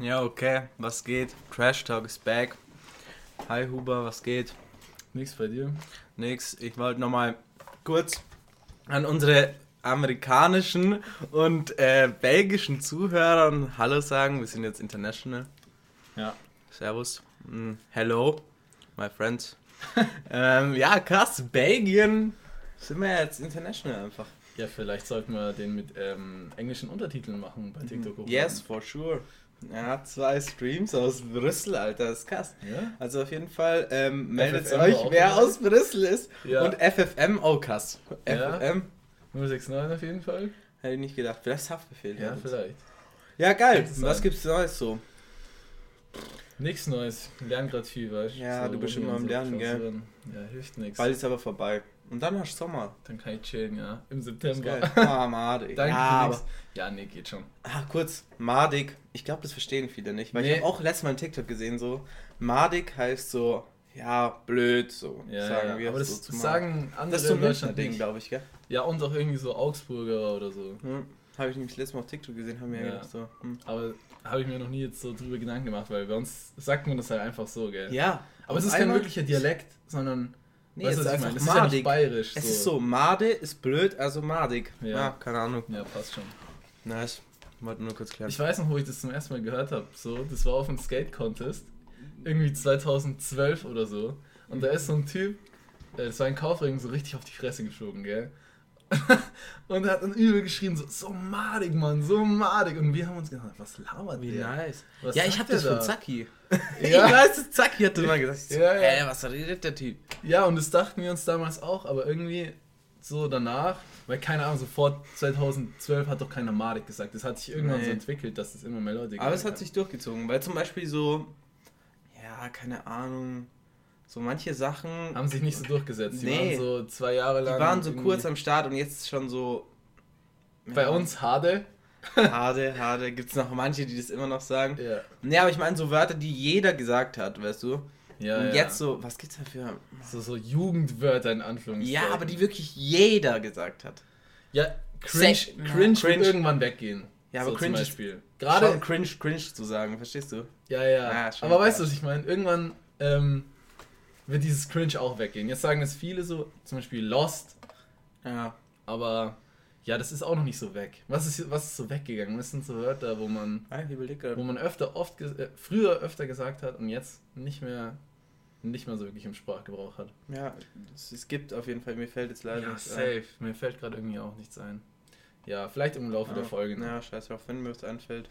Ja, okay, was geht? Trash Talk ist back. Hi Huber, was geht? Nichts bei dir? Nix, ich wollte nochmal kurz an unsere amerikanischen und äh, belgischen Zuhörern Hallo sagen. Wir sind jetzt international. Ja. Servus. Mm, hello, my friends. ähm, ja, krass, Belgien sind wir jetzt international einfach. Ja, vielleicht sollten wir den mit ähm, englischen Untertiteln machen bei TikTok. hochladen. Yes, for sure. Er hat zwei Streams aus Brüssel, Alter, das ist krass. Ja? Also auf jeden Fall ähm, meldet FFM euch, wer aus Brüssel ist. Ja. Und FFM auch krass. Ja. FFM 069 auf jeden Fall. hätte ich nicht gedacht. Vielleicht Haftbefehl. Ja, vielleicht. Ja, geil. Was gibt's Neues so? Nichts Neues. Ich lerne gerade viel, weißt Ja, du bist immer am Lernen, gell? Ja, hilft nichts. Bald ist aber vorbei. Und dann hast du Sommer. Dann kann ich chillen, ja. Im September. Ah, Madig. Danke ja, aber. Ja, nee, geht schon. ah, kurz, Madig. Ich glaube, das verstehen viele nicht. Weil ich Nee. habe auch letztes Mal einen TikTok gesehen, so. Madig heißt so, ja, blöd, so. Ja, sagen ja. wir aber das so zu sagen andere Das ist so ein Deutschland Ding, glaube ich, gell? Ja, und auch irgendwie so Augsburger oder so. Hm. Habe ich nämlich letztes Mal auf TikTok gesehen, haben wir ja Ja. gedacht so. Hm. Aber habe ich mir noch nie jetzt so drüber Gedanken gemacht, weil bei uns sagt man das halt einfach so, gell? Ja. Aber es ist kein wirklicher Dialekt, sondern. Nee, weißt ist einfach meine? Es ist ja nicht madig. bayerisch. Es ist so, Made ist blöd, also madig. Ja, Ja. keine Ahnung. Ja, passt schon. Nice. Wollte nur kurz klären. Ich weiß noch, wo ich das zum ersten Mal gehört habe. So, das war auf einem Skate-Contest. Irgendwie 2012 oder so. Und da ist so ein Typ, äh, das war ein Kaufring, so richtig auf die Fresse geflogen, gell? und er hat dann übel geschrien, so, so madig, Mann, so madig. Und wir haben uns gedacht, was labert Wie der? nice. Was ja, ich habe das der von da? Zacki. Ja. Ich weiß, das Zacki hat das mal gesagt. So, Ja, ja. Ey, was redet der Typ? Ja, und das dachten wir uns damals auch, aber irgendwie so danach, weil keine Ahnung, so vor 2012 hat doch keiner Madig gesagt. Das hat sich irgendwann Nee. so entwickelt, dass das immer mehr Leute Aber es hat haben. sich durchgezogen, weil zum Beispiel so, ja, keine Ahnung, so manche Sachen, haben sich nicht so durchgesetzt. Die Nee. waren so zwei Jahre die lang. waren so kurz am Start und jetzt schon so. Bei ja, uns Hade. Hade, hade. Gibt es noch manche, die das immer noch sagen? Ja. Nee, aber ich meine so Wörter, die jeder gesagt hat, weißt du? Ja, und ja. jetzt so, was gibt's da für. So, so Jugendwörter in Anführungszeichen. Ja, aber die wirklich jeder gesagt hat. Ja, cringe, Sa- cringe, cringe wird irgendwann weggehen. Ja, aber so cringe. Gerade Gerade. cringe, cringe zu sagen, verstehst du? Ja, ja. Ja, schon aber weißt du, was ich meine? Irgendwann ähm, wird dieses Cringe auch weggehen. Jetzt sagen es viele so, zum Beispiel Lost, Ja. aber ja, das ist auch noch nicht so weg. Was ist, was ist so weggegangen? Das sind so Wörter, wo man, wo man öfter, oft, äh, früher öfter gesagt hat und jetzt nicht mehr, nicht mehr so wirklich im Sprachgebrauch hat. Ja, es, gibt auf jeden Fall, mir fällt jetzt leider Ja, nichts ein. safe. Mir fällt gerade irgendwie auch nichts ein. Ja, vielleicht im Laufe der Folge. noch. Ja, scheiß drauf, wenn mir was einfällt.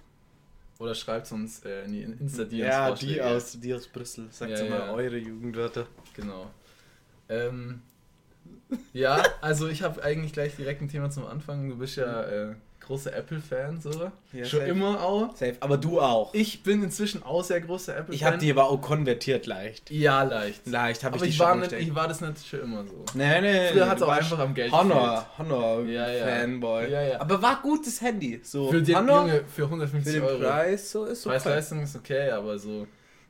Oder schreibt uns äh, in die Insta DMs Ja, die aus, die aus Brüssel. Sagt Ja, mal ja. eure Jugendwörter. Genau. Ähm, ja, also ich habe eigentlich gleich direkt ein Thema zum Anfang. Du bist ja äh, großer Apple-Fan, so. Ja, Schon safe. immer auch. Safe, aber du auch. Ich bin inzwischen auch sehr großer Apple-Fan. Ich habe die aber auch konvertiert leicht. Ja, leicht. Leicht habe ich die ich war, nicht, ich war das nicht schon immer so. Nee, nee, Früher hat's du auch einfach am Geld Honor, Honor Ja, ja. Fanboy. Ja, ja. Aber war gutes Handy. So Für den Honor, Junge, für für 150 den Euro. Preis, so ist so. Preis-Leistung ist okay, aber so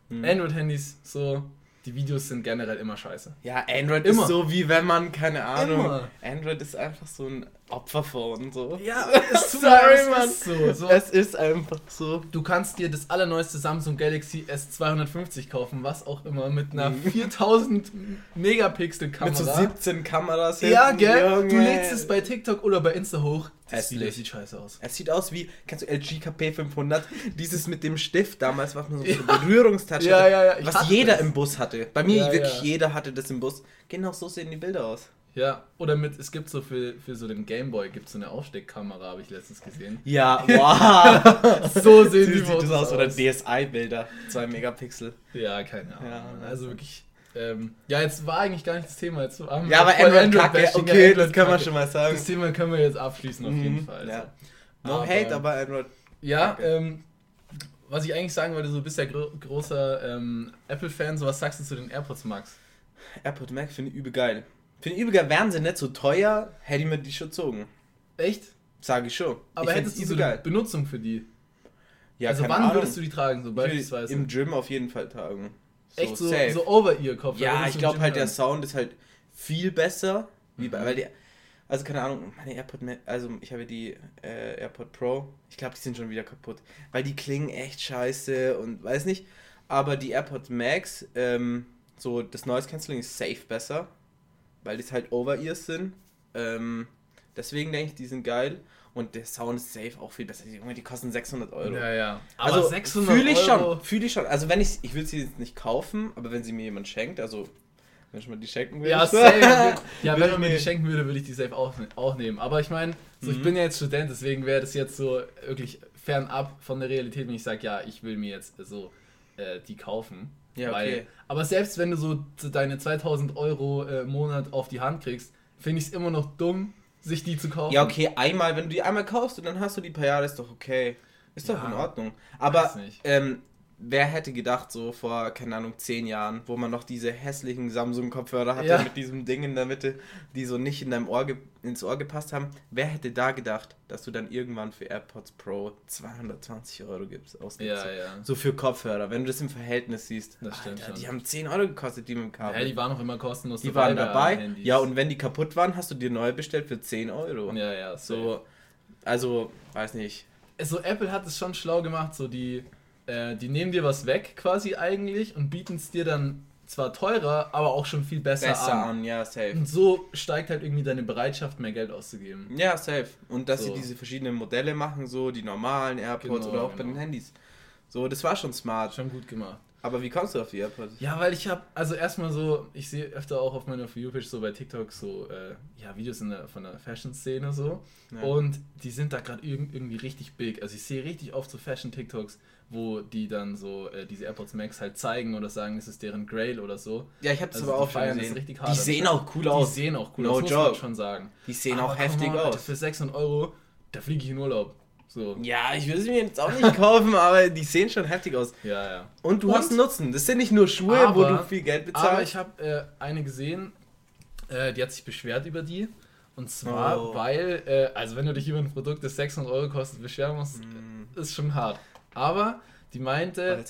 Hm. Android-Handys, so, die Videos sind generell immer scheiße. Ja, Android Immer. ist so wie wenn man, keine Ahnung, Immer. Android ist einfach so ein Opferphone, so. Ja, es tut Sorry, mir Mann. es ist so. so. Es ist einfach so. Du kannst dir das allerneueste Samsung Galaxy S250 kaufen, was auch immer, mit einer 4000 Megapixel Kamera. Mit so 17 Kameras Ja, gell? Du lädst es bei TikTok oder bei Insta hoch. Das. Video sieht scheiße aus. Es sieht aus wie, kennst du LG KP 500? Dieses mit dem Stift damals, was man so eine Berührungstasche Ja, hatte, ja, ja, ich was jeder das. im Bus hatte. Bei mir Ja, wirklich ja. jeder hatte das im Bus. Genau so sehen die Bilder aus. Ja, oder mit, es gibt so für, für so den Gameboy, gibt so eine Aufsteckkamera, habe ich letztens gesehen. Ja, wow. So sehen die sieht Fotos das aus. Oder. DSI-Bilder, 2 Megapixel. Ja, keine Ahnung. Ja, also wirklich. Ähm, ja, jetzt war eigentlich gar nicht das Thema. Jetzt haben wir Ja, aber Android kacke, okay, ja, das kann man Android-Kacke. schon mal sagen. Das Thema können wir jetzt abschließen auf jeden Mhm, Fall. ja. so. No hate, aber Android. Ja, ähm, was ich eigentlich sagen wollte, so bist ja gro großer ähm, Apple-Fan, so was sagst du zu den AirPods Max? AirPod Max finde ich übel geil. Ich übel geil. Wären sie nicht so teuer, hätte ich mir die schon gezogen. Echt? Sage ich schon. Aber ich hättest du so eine Benutzung für die? Ja, also wann Ahnung. würdest du die tragen, so beispielsweise? Im Gym auf jeden Fall tragen. So, Echt so, safe. so Over-Ear-Kopf? Ja, ich glaube halt, der Sound ist halt viel besser. Wie bei, Mhm. weil der, Also keine Ahnung, meine AirPod, also ich habe die äh, AirPod Pro. Ich glaube, die sind schon wieder kaputt, weil die klingen echt scheiße und weiß nicht. Aber die AirPod Max, ähm, so das Noise Cancelling ist safe besser, weil die halt Over-Ears sind. Ähm, deswegen denke ich, die sind geil und der Sound ist safe auch viel besser. Junge, die kosten 600 Euro. Ja, ja. also 600 fühle ich Euro- schon, fühle ich schon. Also wenn ich, ich will sie jetzt nicht kaufen, aber wenn sie mir jemand schenkt, also wenn ich mal die schenken will. Ja, safe. ja, wenn ich man mir mir- die schenken würde, würde ich die safe auch, auch nehmen. Aber ich meine, so, ich Mhm. bin ja jetzt Student, deswegen wäre das jetzt so wirklich fernab von der Realität, wenn ich sage, ja, ich will mir jetzt so äh, die kaufen. Ja, okay. aber selbst wenn du so deine 2000 Euro äh, im Monat auf die Hand kriegst, finde ich es immer noch dumm, sich die zu kaufen. Ja, okay, einmal, wenn du die einmal kaufst und dann hast du die paar Jahre, ist doch okay. Ist doch Ja, in Ordnung. Aber ähm, wer hätte gedacht, so vor, keine Ahnung, zehn Jahren, wo man noch diese hässlichen Samsung-Kopfhörer hatte Ja. mit diesem Ding in der Mitte, die so nicht in deinem Ohr ins Ohr gepasst haben. Wer hätte da gedacht, dass du dann irgendwann für AirPods Pro 220 Euro gibst, ausgibst? Ja, so. ja. So für Kopfhörer, wenn du das im Verhältnis siehst. Das stimmt Alter. Die haben 10 Euro gekostet, die mit dem Kabel. Ja, die waren auch immer kostenlos Die waren bei dabei. Handys. Ja, und wenn die kaputt waren, hast du dir neue bestellt für 10 Euro. Ja, ja, so. So, also, weiß nicht. so Apple hat es schon schlau gemacht, so die, äh, die nehmen dir was weg quasi eigentlich und bieten es dir dann zwar teurer, aber auch schon viel besser, Besser an. an, ja, safe. Und so steigt halt irgendwie deine Bereitschaft, mehr Geld auszugeben. Ja, safe. Und dass So. sie diese verschiedenen Modelle machen, so die normalen AirPods Genau, oder auch bei genau. den Handys. So, das war schon smart. Schon gut gemacht. Aber wie kommst du auf die AirPods? Ja, weil ich habe, also erstmal so, ich sehe öfter auch auf meiner For You-Page so bei TikTok so, äh, ja, Videos in der, von der Fashion-Szene so. Ja. Und die sind da gerade irg irgendwie richtig big. Also ich sehe richtig oft so Fashion-TikToks, wo die dann so äh, diese AirPods Max halt zeigen oder sagen, das ist deren Grail oder so. Ja, ich habe das Also aber die auch schon gesehen. richtig hart. Die sehen auch cool Die aus. sehen auch cool No aus, muss man joke. schon sagen. Die sehen Aber auch heftig on, Alter, aus. Für 600 Euro, da fliege ich in Urlaub. So. Ja, ich würde sie mir jetzt auch nicht kaufen, aber die sehen schon heftig aus. Ja, ja. Und du Und- hast einen Nutzen. Das sind nicht nur Schuhe, wo Aber- du viel Geld Aber bezahlst. ich habe äh, eine gesehen, äh, die hat sich beschwert über die. Und zwar, Oh. weil, äh, also wenn du dich über ein Produkt, das 600 Euro kostet, beschweren musst, Hm, ist schon hart. Aber die meinte,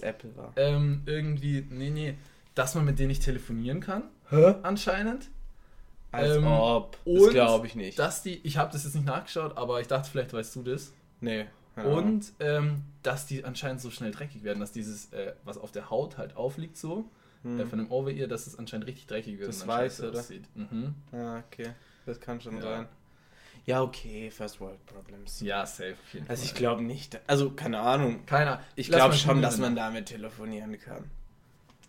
ähm, irgendwie, nee, nee, dass man mit denen nicht telefonieren kann, Hä? anscheinend. Als ähm, ob. Das glaube ich nicht. Dass die, ich habe das jetzt nicht nachgeschaut, aber ich dachte, vielleicht weißt du das. nee. Und ähm, dass die anscheinend so schnell dreckig werden, dass dieses, äh, was auf der Haut halt aufliegt, so, Hm. äh, von dem Over-Ear, dass es anscheinend richtig dreckig wird. Das Weiß, oder? aussieht. Mhm. Ah, okay. Das kann schon Ja. sein. Ja, okay, First World Problems. Ja, safe. Also ich glaube nicht. Also keine Ahnung. Keiner. Ich glaube schon, dass man damit telefonieren kann.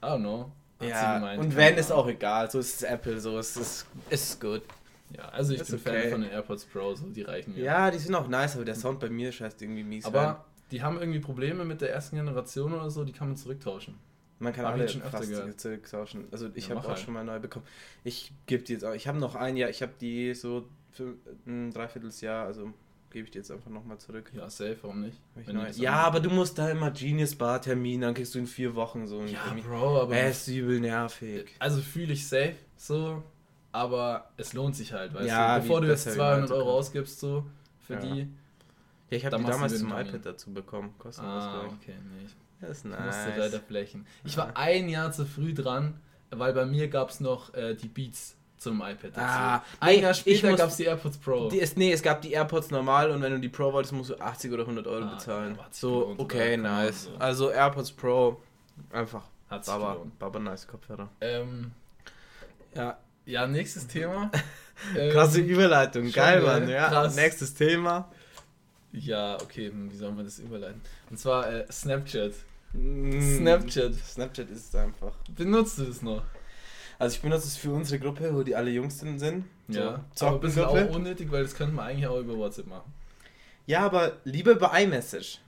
I don't know. Hat Ja, gemeint, und wenn, ist auch egal. So ist es Apple, so ist es ist gut. Ja, also ich Ist bin okay. Fan von den AirPods Pro, so die reichen mir. Ja, die sind auch nice, aber der Sound bei mir scheißt irgendwie mies. rein. Aber die haben irgendwie Probleme mit der ersten Generation oder so, die kann man zurücktauschen. man kann hab alle schon öfter fast zurücktauschen. Also ich Ja, habe auch halt. schon mal neu bekommen. Ich gebe die jetzt auch. Ich habe noch ein Jahr. Ich habe die so für ein Dreivierteljahr. Also gebe ich die jetzt einfach nochmal zurück. Ja, safe, warum nicht? Ich ja, aber du musst da immer Genius Bar Termin, dann kriegst du in vier Wochen so einen Ja, Termin. Bro, aber. Er ist übel nervig. Also fühle ich safe, so, aber es lohnt sich halt, weißt Ja, du? Bevor du jetzt besser, wie 200 weiter Euro ausgibst, so, für Ja. die. Ja, ich habe die damals zum iPad dazu bekommen. Kostenlos, Ah, ich. okay, nee. Ich Das ist musste nice. leider blechen. Ich war ein Jahr zu früh dran, weil bei mir gab es noch äh, die Beats zum iPad dazu. Ah, ein nee, Jahr später gab es die AirPods Pro. Die ist, nee, es gab die AirPods normal und wenn du die Pro wolltest, musst du 80 oder 100 Euro Ah, bezahlen. ja, so, okay, nice. So. Also AirPods Pro, einfach Hat sich Baba, gelohnt. Baba nice Kopfhörer. Ähm, Ja, ja, nächstes Thema. Ähm, krasse Überleitung, geil, gell? Mann. Ja, Krass. nächstes Thema. Ja, okay, hm, wie soll man das überleiten? Und zwar äh, Snapchat. Mm, Snapchat. Snapchat ist es einfach. Benutzt du das noch? Also ich benutze es für unsere Gruppe, wo die alle Jungs drin sind. So, ja. Aber ein bisschen auch unnötig, weil das könnte man eigentlich auch über WhatsApp machen. Ja, aber lieber über iMessage.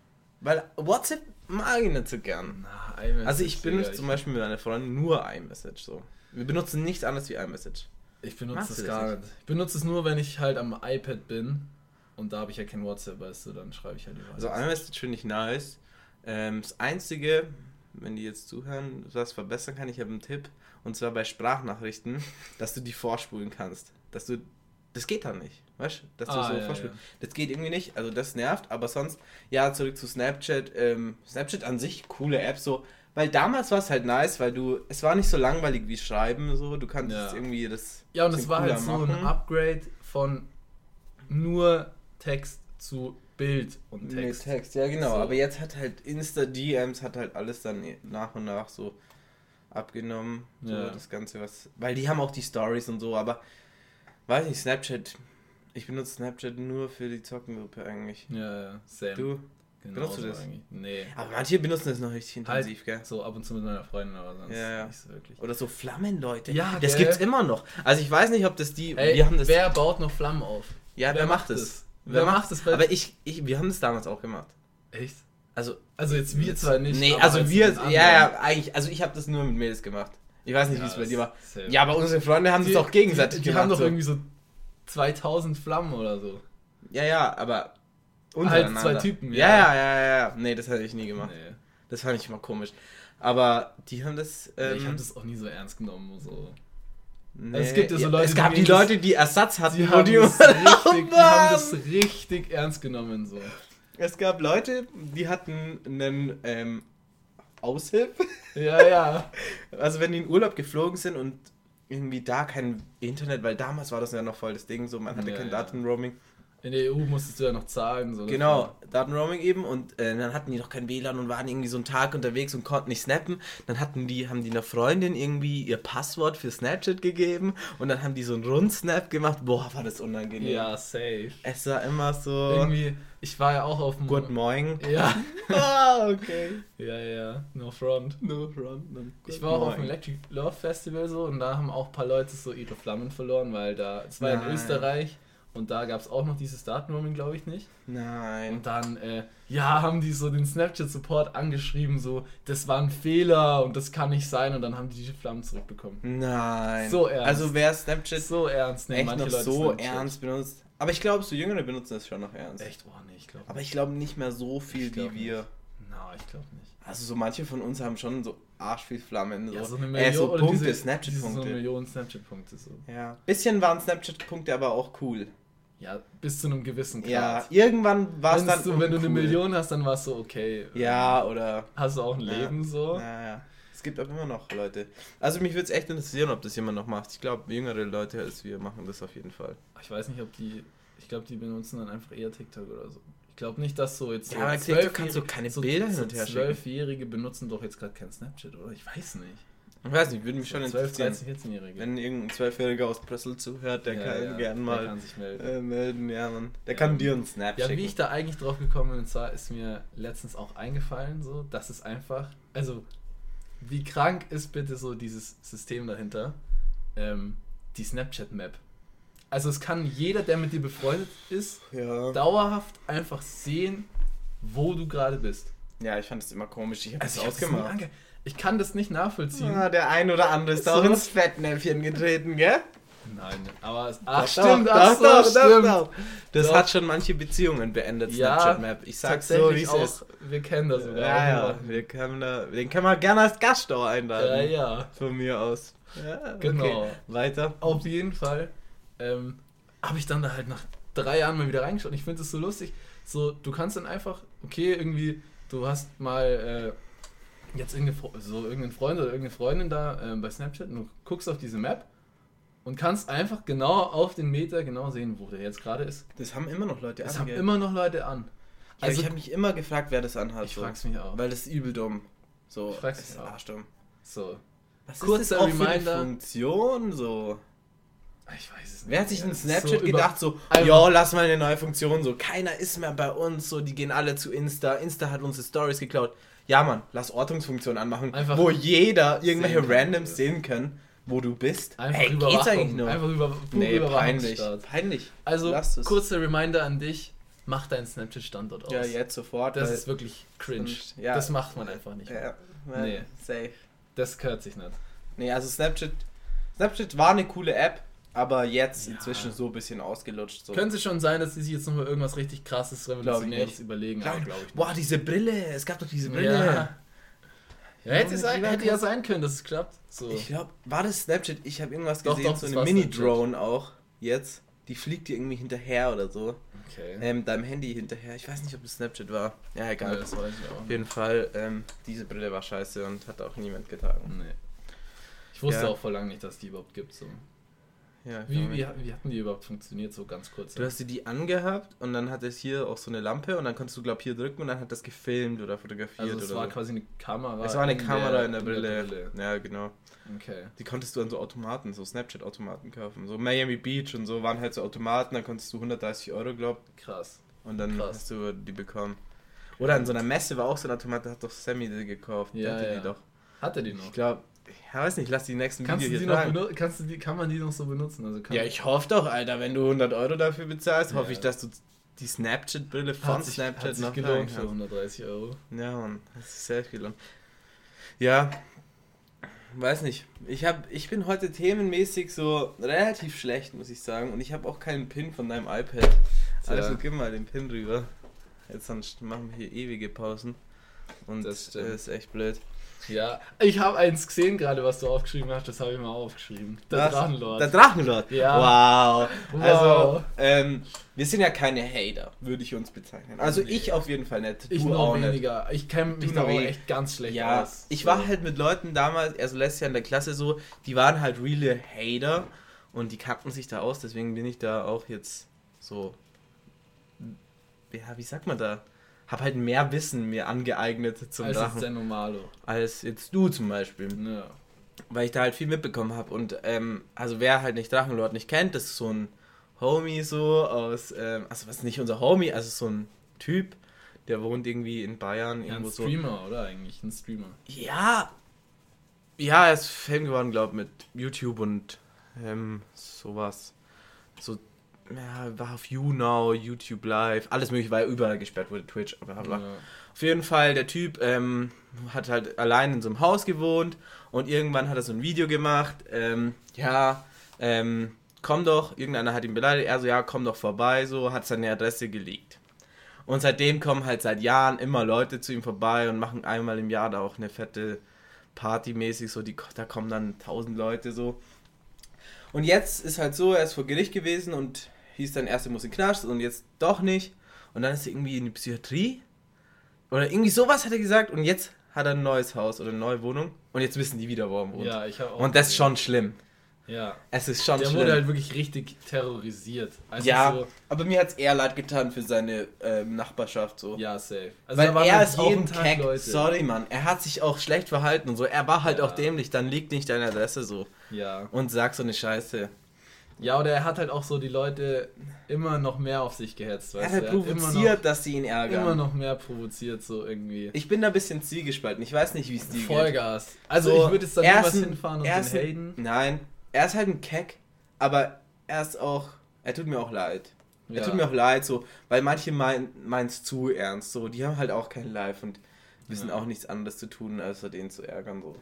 Weil WhatsApp mag ich nicht so gern. Na, Also ich benutze zum Beispiel mit einer Freundin nur iMessage so. Wir benutzen nichts anderes wie iMessage. Ich benutze Machst es das gar nicht? Ich benutze es nur, wenn ich halt am iPad bin und da habe ich ja kein WhatsApp, weißt du, dann schreibe ich halt über Also iMessage. iMessage finde ich nice. Ähm, das Einzige, wenn die jetzt zuhören, was verbessern kann, ich habe einen Tipp. Und zwar bei Sprachnachrichten, dass du die vorspulen kannst. Dass du. Das geht dann nicht, weißt du? Dass du Ah, so ja, ja. Das geht irgendwie nicht, also das nervt, aber sonst, ja, zurück zu Snapchat. Ähm, Snapchat an sich, coole App, so. Weil damals war es halt nice, weil du, es war nicht so langweilig wie Schreiben, so. Du kannst Ja. irgendwie das. Ja, und es war halt so ein machen. Upgrade von nur Text zu Bild und Mit Text. Text, ja genau. So. Aber jetzt hat halt Insta-DMs hat halt alles dann nach und nach so abgenommen. So Ja. das Ganze, was. Weil die haben auch die Stories und so, aber weiß nicht, Snapchat. Ich benutze Snapchat nur für die Zockengruppe eigentlich. Ja, ja, same. Du? Genauso benutzt du das? eigentlich. Nee. Aber manche benutzen das noch richtig Halt. intensiv, gell? So ab und zu mit meiner Freundin, aber sonst Ja, ja. nicht so wirklich. Oder so Flammenleute. Ja, das gell? gibt's immer noch. Also ich weiß nicht, ob das die. Ey, wir haben das. wer baut noch Flammen auf? ja, wer, macht das? Wer macht das bei Aber ich, ich, wir haben das damals auch gemacht. Echt? Also Also jetzt wir zwar nicht. Nee, also als wir, ja, ja, eigentlich, also ich habe das nur mit Mädels gemacht. Ich weiß nicht, wie es bei dir war. Ja, aber unsere Freunde haben Die- es auch gegenseitig die, die gemacht. haben doch so. irgendwie so 2000 Flammen oder so. Ja, ja, aber Halt untereinander. zwei Typen, Ja, ja. ja, ja, ja, ja. Nee, das hatte ich nie gemacht. Nee. Das fand ich immer komisch. Aber die haben das. Ähm, ich habe das auch nie so ernst genommen. So. nee, es gibt ja so Leute, Es die gab die das- Leute, die Ersatz hatten, Die haben, die das richtig, die haben das richtig ernst genommen. So. Es gab Leute, die hatten einen ähm, Aushilf. Ja, ja. Also wenn die in Urlaub geflogen sind und irgendwie da kein Internet, weil damals war das ja noch voll das Ding, so man hatte Ja, kein ja. Datenroaming. In der EU musstest du ja noch zahlen. So Genau, Datenroaming eben und äh, dann hatten die noch kein WLAN und waren irgendwie so einen Tag unterwegs und konnten nicht snappen. Dann hatten die, haben die einer Freundin irgendwie ihr Passwort für Snapchat gegeben und dann haben die so einen Rundsnap gemacht. Boah, war das unangenehm. Ja, safe. Es war immer so. Irgendwie, ich war ja auch auf dem. Good morning. Ja. ah, okay. Ja, ja. No front. No front. No Ich war auch auf dem Electric Love Festival so und da haben auch ein paar Leute so ihre Flammen verloren, weil da, es war in Nein. Österreich und da gab es auch noch dieses Datenroaming, glaube ich nicht. Nein. Und dann, äh, ja, haben die so den Snapchat-Support angeschrieben, so, das war ein Fehler und das kann nicht sein und dann haben die diese Flammen zurückbekommen. Nein. So ernst. Also wer Snapchat So ernst, nehmen echt manche noch Leute so Snapchat. ernst benutzt. Aber ich glaube, so Jüngere benutzen das schon noch ernst. Echt? Oh, nee, ich glaube Aber ich glaube nicht mehr so viel wie wir. Na, ich glaube nicht. Also so manche von uns haben schon so arsch viel Flammen. So, Ja, so eine äh, Million so oder Punkte, diese so Snapchat-Punkte. eine Million Snapchat-Punkte so. ja. Bisschen waren Snapchat-Punkte aber auch cool. Ja, bis zu einem gewissen Grad. Ja, irgendwann war es dann so, wenn du eine. Million hast, dann war es so, okay. ähm, Ja, oder... Hast du auch ein Ja. Leben so? Ja, ja. Es gibt auch immer noch Leute. Also mich würde es echt interessieren, ob das jemand noch macht. Ich glaube, jüngere Leute als wir machen das auf jeden Fall. Ich weiß nicht, ob die. Ich glaube, die benutzen dann einfach eher TikTok oder so. Ich glaube nicht, dass so jetzt. Ja, so aber TikTok kannst du keine so, Bilder hin und her schicken. Zwölfjährige benutzen doch jetzt gerade kein Snapchat, oder? Ich weiß nicht. Ich weiß nicht, würde mich schon 12, interessieren. 13, 14-Jährige. Wenn irgendein Zwölfjähriger aus Brüssel zuhört, der Ja, kann ja, gern der mal kann sich melden. äh, melden. Ja, Mann. Der Ja. kann dir einen Snap Ja, schicken. wie ich da eigentlich drauf gekommen bin, und zwar ist mir letztens auch eingefallen, so, dass es einfach, also, wie krank ist bitte so dieses System dahinter? Ähm, die Snapchat-Map. Also, es kann jeder, der mit dir befreundet ist, ja. dauerhaft einfach sehen, wo du gerade bist. ja, ich fand das immer komisch. Ich habe Also, das ausgemacht. Ich kann das nicht nachvollziehen. Ah, der ein oder andere ist So. auch ins Fettnäpfchen getreten, gell? Nein, aber es, ach, Doch, stimmt, doch, ach doch, so, stimmt. doch. Das hat schon manche Beziehungen beendet, Snapchat Map. Ich sag's so, wie auch, ist. wir kennen das sogar. Ja, ja, wir können da, den können wir gerne als Gaststau einladen. ja, ja. Von mir aus. Ja, Genau. Weiter. Auf jeden Fall ähm, habe ich dann da halt nach drei Jahren mal wieder reingeschaut. Ich finde es so lustig. So, du kannst dann einfach, okay, irgendwie, du hast mal äh, jetzt irgendeine, so irgendeinen Freund oder irgendeine Freundin da äh, bei Snapchat und du guckst auf diese Map und kannst einfach genau auf den Meter genau sehen, wo der jetzt gerade ist. Das haben immer noch Leute Das haben angehört. immer noch Leute an. Ja, Also, ich habe mich immer gefragt, wer das anhat. ich so. frag's mich auch. Weil das ist übel dumm. So, Ich frag's es mich ist auch. arschdumm. So. Was Kurzer ist das auch für eine Reminder. Funktion so? Ich weiß es nicht. Wer hat sich in Snapchat so gedacht, so, ja, lass mal eine neue Funktion, so, keiner ist mehr bei uns, so, die gehen alle zu Insta, Insta hat unsere Stories geklaut. Ja, Mann, lass Ortungsfunktion anmachen, Einfach wo jeder irgendwelche kann. Randoms sehen können, wo du bist. Einfach hey, geht's eigentlich noch? Einfach über nee, peinlich, peinlich. Also, kurzer Reminder an dich: mach deinen Snapchat-Standort aus. Ja, jetzt sofort. Das ist wirklich cringe. sonst- ja. Das macht man einfach nicht. mehr. ja, Nee. safe. Das gehört sich nicht. Nee, also Snapchat, Snapchat war eine coole App, aber jetzt Ja. inzwischen so ein bisschen ausgelutscht. So. Könnte schon sein, dass die sich jetzt nochmal irgendwas richtig krasses, revolutionäres überlegen, Glaub aber ich- glaube ich nicht. Boah, diese Brille, es gab doch diese Brille. Ja. Ja, hätte, Ja, sein, hätte ja sein können, dass es klappt. So. Ich glaube, war das Snapchat? Ich habe irgendwas Doch, gesehen, doch, so eine Mini-Drone auch jetzt. Die fliegt dir irgendwie hinterher oder so. okay. Ähm, deinem Handy hinterher. Ich weiß nicht, ob das Snapchat war. Ja, ja, egal. das weiß ich auch. Auf jeden Fall, ähm, diese Brille war scheiße und hat auch niemand getragen. Nee. Ich wusste Ja. auch vor lang nicht, dass die überhaupt gibt. So. Ja, Wie, wie, wie hatten die überhaupt funktioniert, so ganz kurz? Du hast dir die angehabt und dann hat es hier auch so eine Lampe und dann konntest du, glaube ich, hier drücken und dann hat das gefilmt oder fotografiert also es oder war so. quasi eine Kamera. Es war eine in Kamera in der, Brille. Ja, genau. Okay. Die konntest du an so Automaten, so Snapchat-Automaten kaufen. So Miami Beach und so waren halt so Automaten, da konntest du 130 Euro, glaub Krass. und dann Krass. hast du die bekommen. Oder an so einer Messe war auch so ein Automat, da hat doch Sammy die gekauft. Der Ja, hatte ja. die doch. Hat er die noch? Ich glaube, ich weiß nicht, lass die nächsten Kannst du Video hier noch tragen. Kannst du die, kann man die noch so benutzen? Also Ja, ich hoffe doch, Alter, wenn du 100 Euro dafür bezahlst, hoffe Ja. ich, dass du die Snapchat-Brille von sich, Snapchat hat sich noch gelohnt für kannst. 130 Euro. Ja, Mann, das ist sehr viel. gelohnt. Ja, weiß nicht. Ich, hab, ich bin heute themenmäßig so relativ schlecht, muss ich sagen. Und ich habe auch keinen Pin von deinem iPad. Tja. Also gib mal den Pin rüber. Jetzt sonst machen wir hier ewige Pausen. Und Das das, ist echt blöd. Ja, ich habe eins gesehen gerade, was du aufgeschrieben hast, das habe ich mal aufgeschrieben. Der Was? Drachenlord. Der Drachenlord. Ja. Wow. Wow. Also, ähm, wir sind ja keine Hater, würde ich uns bezeichnen. Also Nee. ich auf jeden Fall nicht. ich du noch auch nicht. weniger. Ich kenne mich da echt ganz schlecht Ja, aus. ich war halt mit Leuten damals, also letztes Jahr in der Klasse so, die waren halt reale Hater und die kannten sich da aus, deswegen bin ich da auch jetzt so, ja, wie sagt man da? Hab halt mehr Wissen mir angeeignet zum als ist Drachen, der Normalo. als jetzt du zum Beispiel, Ja. weil ich da halt viel mitbekommen habe und ähm, also wer halt nicht Drachenlord nicht kennt, das ist so ein Homie so aus, ähm, also was nicht unser Homie, also so ein Typ, der wohnt irgendwie in Bayern ja, ein irgendwo so. Streamer, oder eigentlich? Ein Streamer. Ja. Ja, er ist Fame geworden, glaube ich, mit YouTube und ähm, sowas. So, ja, war auf YouNow, YouTube Live, alles mögliche, weil überall gesperrt wurde, Twitch, bla bla. Ja. Auf jeden Fall, der Typ ähm, hat halt allein in so einem Haus gewohnt und irgendwann hat er so ein Video gemacht. Ähm, ja, ähm, komm doch, irgendeiner hat ihn beleidigt, er so, ja, komm doch vorbei, so, hat seine Adresse geleakt. Und seitdem kommen halt seit Jahren immer Leute zu ihm vorbei und machen einmal im Jahr da auch eine fette Party mäßig, so, die, da kommen dann tausend Leute so. Und jetzt ist halt so, er ist vor Gericht gewesen und hieß dann erst, er muss in den Knast und jetzt doch nicht. Und dann ist er irgendwie in die Psychiatrie. Oder irgendwie sowas hat er gesagt. Und jetzt hat er ein neues Haus oder eine neue Wohnung. Und jetzt wissen die wieder, wo er wohnt. Ja, ich habe auch. und das ist schon schlimm. Ja. Es ist schon Der schlimm. wurde halt wirklich richtig terrorisiert. Also ja, So, aber mir hat es eher leid getan für seine ähm, Nachbarschaft so. ja, safe. Also Weil er halt ist auch ein Tag Keck. Sorry, Mann. Er hat sich auch schlecht verhalten und so. Er war halt Ja. auch dämlich. Dann liegt nicht deine Adresse so. Ja. Und sag so eine Scheiße. Ja, oder er hat halt auch so die Leute immer noch mehr auf sich gehetzt, Er weißt hat du? halt Er hat provoziert, dass sie ihn noch, ärgern. immer noch mehr provoziert, so irgendwie. Ich bin da ein bisschen zielgespalten. Ich weiß nicht, wie es dir geht. Vollgas. Also So, ich würde jetzt da er niemals hinfahren und er den haten. Nein, er ist halt ein Keck, aber er ist auch, er tut mir auch leid. Er Ja. tut mir auch leid, so, weil manche meinen es zu ernst, so, die haben halt auch kein Live und wissen Ja. auch nichts anderes zu tun, als den zu ärgern, so.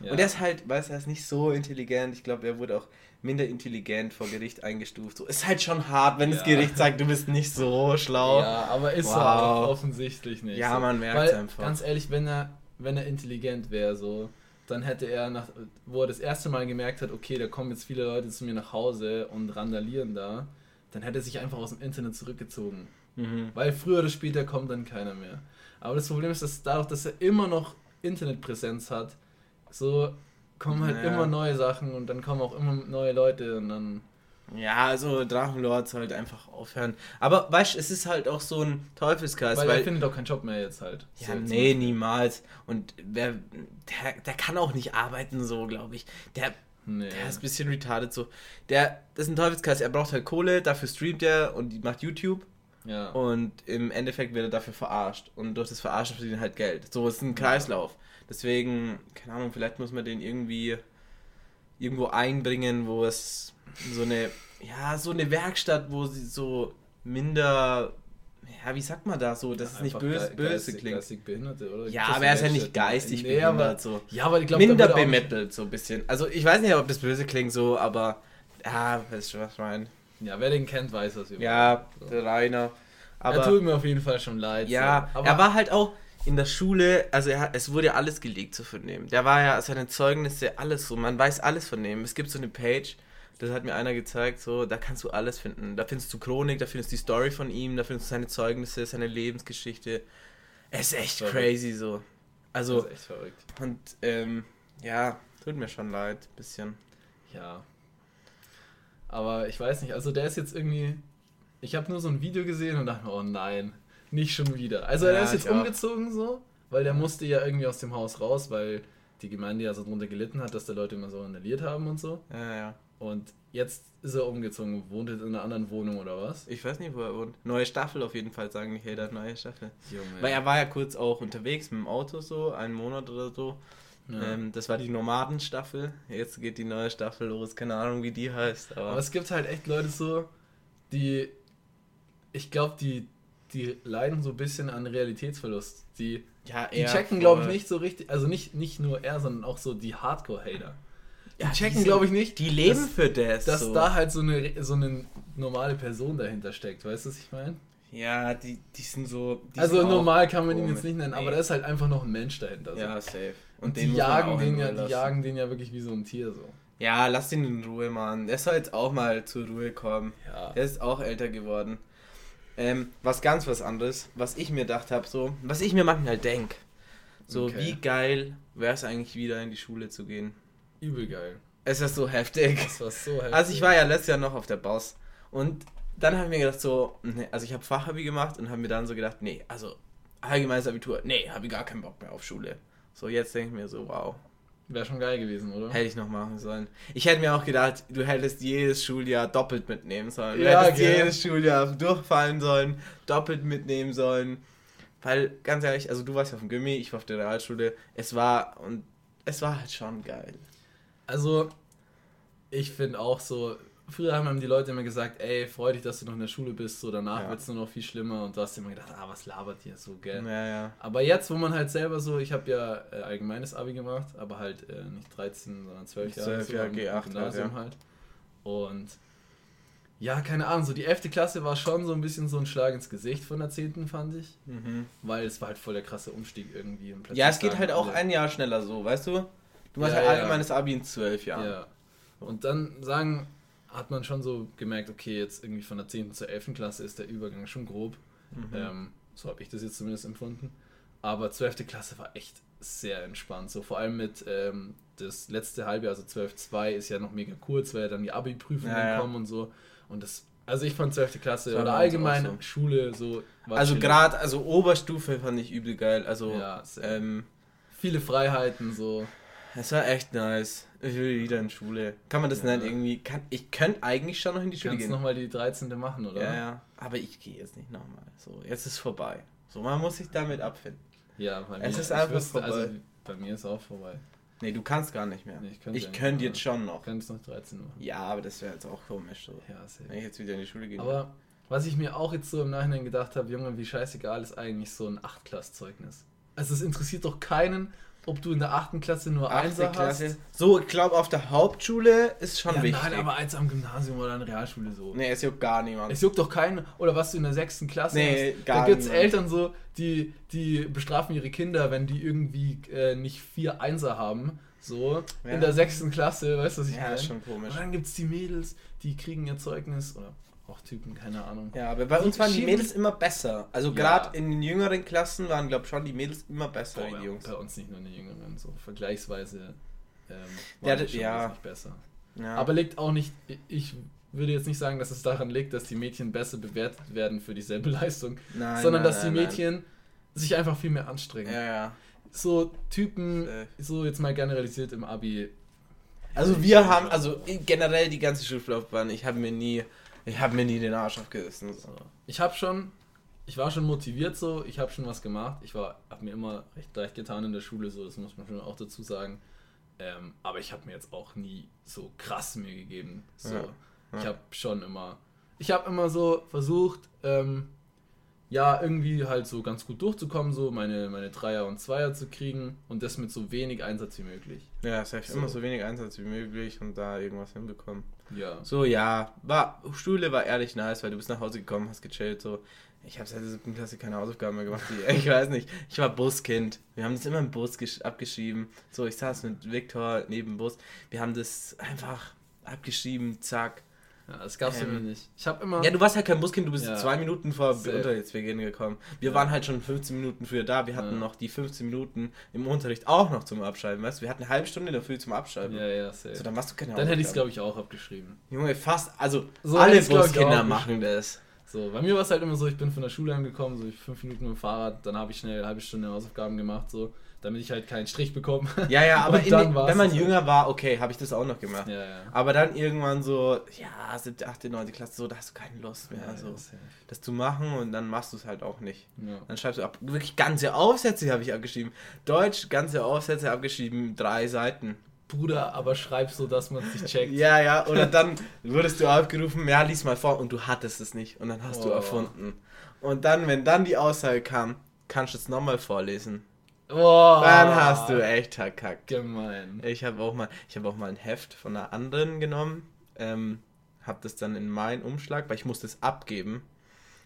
Ja. Und er ist halt, weißt du, er ist nicht so intelligent, ich glaube, er wurde auch minder intelligent vor Gericht eingestuft, so, ist halt schon hart, wenn das Ja. Gericht sagt, du bist nicht so schlau. Ja, aber ist Wow. er auch offensichtlich nicht. Ja, so. man merkt's Weil, einfach. Ganz ehrlich, wenn er, wenn er intelligent wäre, so, dann hätte er nach, wo er das erste Mal gemerkt hat, okay, da kommen jetzt viele Leute zu mir nach Hause und randalieren da, dann hätte er sich einfach aus dem Internet zurückgezogen. Mhm. Weil früher oder später kommt dann keiner mehr. Aber das Problem ist, dass dadurch, dass er immer noch Internetpräsenz hat, so kommen halt Ja. immer neue Sachen und dann kommen auch immer neue Leute und dann. Ja, also Drachenlord soll halt einfach aufhören. Aber weißt du, es ist halt auch so ein Teufelskreis, Weil, weil. er findet auch keinen Job mehr jetzt halt. ja, So nee, Beispiel. niemals. Und wer, der, der kann auch nicht arbeiten, so, glaube ich. Der, Nee. der ist ein bisschen retarded, so. Der, das ist ein Teufelskreis, er braucht halt Kohle, dafür streamt er und macht YouTube. ja. Und im Endeffekt wird er dafür verarscht. Und durch das Verarschen verdient er halt Geld. So, es ist ein Kreislauf. Deswegen, keine Ahnung, vielleicht muss man den irgendwie irgendwo einbringen, wo es so eine, ja, so eine Werkstatt, wo sie so minder, ja, wie sagt man da so, dass es nicht böse, ge- böse geistig, klingt. Geistig Behinderte, oder? Ja, Das aber er ist ja nicht geistig Nee, behindert, aber, so. Ja, aber ich glaube, Minder bemittelt, so ein bisschen. Also, ich weiß nicht, ob das böse klingt so, aber, ja, weißt du, was ich meine. Ja, wer den kennt, weiß, was wir Ja, meinen. der Rainer. er Aber, tut mir auf jeden Fall schon leid. Ja, so. aber er war halt auch in der Schule, also er, es wurde ja alles gelegt von dem. Der war ja, seine Zeugnisse, alles so, man weiß alles von dem. Es gibt so eine Page, das hat mir einer gezeigt, so, da kannst du alles finden. Da findest du Chronik, da findest du die Story von ihm, da findest du seine Zeugnisse, seine Lebensgeschichte. Es ist echt Verrückt. crazy so. Also, das ist echt verrückt. und, ähm, ja, tut mir schon leid, bisschen. Ja. Aber ich weiß nicht, also der ist jetzt irgendwie. Ich habe nur so ein Video gesehen und dachte, mir, oh nein, nicht schon wieder. Also Ja, er ist jetzt ich auch. umgezogen so, weil der musste ja irgendwie aus dem Haus raus, weil die Gemeinde ja so drunter gelitten hat, dass da Leute immer so inhaliert haben und so. Ja, ja. Und jetzt ist er umgezogen, wohnt jetzt in einer anderen Wohnung oder was? Ich weiß nicht, wo er wohnt. Neue Staffel auf jeden Fall, sagen die Hater, neue Staffel. Junge. Weil er war ja kurz auch unterwegs mit dem Auto so, einen Monat oder so. Ja. Ähm, das war die Nomadenstaffel. Jetzt geht die neue Staffel los. Keine Ahnung, wie die heißt. Aber, Aber es gibt halt echt Leute so, die, ich glaube, die, die leiden so ein bisschen an Realitätsverlust. Die, ja, die checken, glaube ich, nicht so richtig, also nicht, nicht nur er, sondern auch so die Hardcore-Hater. Die Ja, checken, glaube ich, nicht, Die leben dass, für das. dass so. da halt so eine, so eine normale Person dahinter steckt. Weißt du, was ich meine? Ja, die, die sind so. Die Also sind normal kann man ihn jetzt nicht nennen, aber da ist halt einfach noch ein Mensch dahinter. So. Ja, safe. und die den man jagen, den ja, die jagen den ja wirklich wie so ein Tier so. Ja, lass ihn in Ruhe, Mann. Der soll jetzt auch mal zur Ruhe kommen. Ja. Der ist auch älter geworden. Ähm, was ganz was anderes, was ich mir gedacht habe, so, was ich mir manchmal denk. So, Okay. wie geil wäre es eigentlich wieder in die Schule zu gehen? Übel geil. Es ist so heftig. Das war so heftig. Also ich war ja letztes Jahr noch auf der Boss und dann habe ich mir gedacht so, nee, also ich habe Fachabi gemacht und habe mir dann so gedacht, nee, also allgemeines Abitur, nee, habe ich gar keinen Bock mehr auf Schule. So jetzt denke ich mir so, wow, Wäre schon geil gewesen, oder? hätte ich noch machen sollen. Ich hätte mir auch gedacht, du hättest jedes Schuljahr doppelt mitnehmen sollen. Du Ja, hättest gell. jedes Schuljahr durchfallen sollen, doppelt mitnehmen sollen. Weil, ganz ehrlich, also du warst ja auf dem Gimmi, ich war auf der Realschule. Es war, und es war halt schon geil. Also, ich finde auch so, früher haben die Leute immer gesagt, ey, freu dich, dass du noch in der Schule bist, so danach Ja. wird es nur noch viel schlimmer und du hast immer gedacht, ah, was labert ihr so, gell? Ja, ja. Aber jetzt, wo man halt selber so, ich habe ja äh, allgemeines Abi gemacht, aber halt äh, nicht 13, sondern 12 Jahre. 12 so, Jahre am G8 halt, Gymnasium ja. halt. Und ja, keine Ahnung, so die 11. Klasse war schon so ein bisschen so ein Schlag ins Gesicht von der 10. fand ich, Mhm. weil es war halt voll der krasse Umstieg irgendwie. Und Ja, es geht halt auch alle- ein Jahr schneller so, weißt du? Du machst Ja, halt allgemeines Abi in zwölf Jahren. Ja. Und dann sagen, hat man schon so gemerkt, okay, jetzt irgendwie von der 10. zur 11. Klasse ist der Übergang schon grob. Mhm. Ähm, so habe ich das jetzt zumindest empfunden. Aber 12. Klasse war echt sehr entspannt. So vor allem mit ähm, das letzte Halbjahr, also 12.2 ist ja noch mega kurz, weil ja dann die Abi-Prüfungen Ja, ja. kommen und so. Und das, also ich fand 12. Klasse Das oder allgemein so. Schule so. war also gerade, also Oberstufe fand ich übel geil. Also, Ja, ähm, viele Freiheiten so. Es war echt nice. Ich will wieder in Schule. Kann man das Ja. nicht irgendwie, kann, ich könnte eigentlich schon noch in die Schule Kannst gehen. nochmal die 13. machen, oder? Ja, ja. Aber ich gehe jetzt nicht nochmal. So, jetzt ist vorbei. So, man muss sich damit abfinden. Ja, bei Es mir, ist ich einfach wüsste, vorbei. Also bei mir ist auch vorbei. Nee, du kannst gar nicht mehr. Nee, ich könnte ich könnte jetzt schon noch. Ich könnte es noch 13 machen. Ja, aber das wäre jetzt auch komisch so. Ja, sehr. Wenn ich jetzt wieder in die Schule gehe. Aber was ich mir auch jetzt so im Nachhinein gedacht habe, Junge, wie scheißegal ist eigentlich so ein 8-Klass-Zeugnis. Also es interessiert doch keinen, ob du in der 8. Klasse nur Einser Klasse. hast. So, ich glaube, auf der Hauptschule ist schon Ja, wichtig. nein, aber eins am Gymnasium oder an der Realschule so. Nee, es juckt gar niemand. Es juckt doch keinen, oder was du in der 6. Klasse Nee, hast. gar Da gibt es. Eltern so, die, die bestrafen ihre Kinder, wenn die irgendwie äh, nicht vier Einser haben. So, Ja. in der 6. Klasse, weißt du, was ich ja, meine? ist schon komisch. Und dann gibt es die Mädels, die kriegen ihr Zeugnis, oder auch Typen, keine Ahnung. Ja, aber bei uns waren die Mädels immer besser. Also Ja. gerade in den jüngeren Klassen waren, glaube ich, schon die Mädels immer besser Boah, wie die bei, Jungs. bei uns nicht nur die Jüngeren, so vergleichsweise ähm, Ja, waren das- die schon ja. besser. Ja. Aber liegt auch nicht, ich würde jetzt nicht sagen, dass es daran liegt, dass die Mädchen besser bewertet werden für dieselbe Leistung, nein, sondern nein, dass die nein. Mädchen sich einfach viel mehr anstrengen. Ja, ja. So Typen, Äh. so jetzt mal generalisiert im Abi. Also wir haben, also generell die ganze Schullaufbahn, ich habe mir nie, ich habe mir nie den Arsch aufgerissen. So. Ich habe schon, ich war schon motiviert so, ich habe schon was gemacht. Ich war, habe mir immer recht leicht getan in der Schule, so das muss man schon auch dazu sagen. Ähm, aber ich habe mir jetzt auch nie so krass mir gegeben. So, Ja, ja. ich habe schon immer, ich habe immer so versucht, ähm, ja irgendwie halt so ganz gut durchzukommen, so meine meine Dreier und Zweier zu kriegen und das mit so wenig Einsatz wie möglich. Ja, es heißt So. immer so wenig Einsatz wie möglich und da irgendwas hinbekommen. Ja. So, ja, war, Schule war ehrlich nice, weil du bist nach Hause gekommen, hast gechillt, so. Ich habe seit der siebten Klasse keine Hausaufgaben mehr gemacht. Die, ich weiß nicht. Ich war Buskind. Wir haben das immer im Bus gesch- abgeschrieben. So, ich saß mit Viktor neben dem Bus. Wir haben das einfach abgeschrieben, zack. Ja, das gab's Ähm, mir nicht. Ich habe immer. Ja, du warst halt kein Buskind, du bist Ja. zwei Minuten vor. Unterrichtsbeginn gekommen. Wir Ja. waren halt schon 15 Minuten früher da. Wir hatten Ja. noch die 15 Minuten im Unterricht auch noch zum Abschreiben, weißt du? Wir hatten eine halbe Stunde Früh zum Abschreiben. ja, ja, safe. So, dann machst du keine Dann hätte ich es, glaube ich, auch abgeschrieben. Junge, fast, also So alle Buskinder machen das. So, bei mir war es halt immer so, ich bin von der Schule angekommen, so ich fünf Minuten mit dem Fahrrad, dann habe ich schnell eine halbe Stunde Hausaufgaben gemacht, so, damit ich halt keinen Strich bekomme. Ja, ja, aber in wenn man das halt. jünger war, okay, habe ich das auch noch gemacht. ja, ja. Aber dann irgendwann so, ja, siebte, achte, neunte Klasse, so, da hast du keine Lust mehr, ja, so, safe. das zu machen und dann machst du es halt auch nicht. Dann schreibst du ab. Wirklich ganze Aufsätze habe ich abgeschrieben. Deutsch, ganze Aufsätze abgeschrieben, drei Seiten. Bruder, aber schreib so, dass man es nicht checkt. Ja, ja, oder dann wurdest du aufgerufen, ja, lies mal vor und du hattest es nicht und dann hast du Oh. erfunden. Und dann, wenn dann die Aussage kam, kannst du es nochmal vorlesen. Boah, Dann hast du echt verkackt. Gemein. Ich habe auch mal, ich habe auch mal ein Heft von einer anderen genommen, ähm, habe das dann in meinen Umschlag, weil ich musste es abgeben,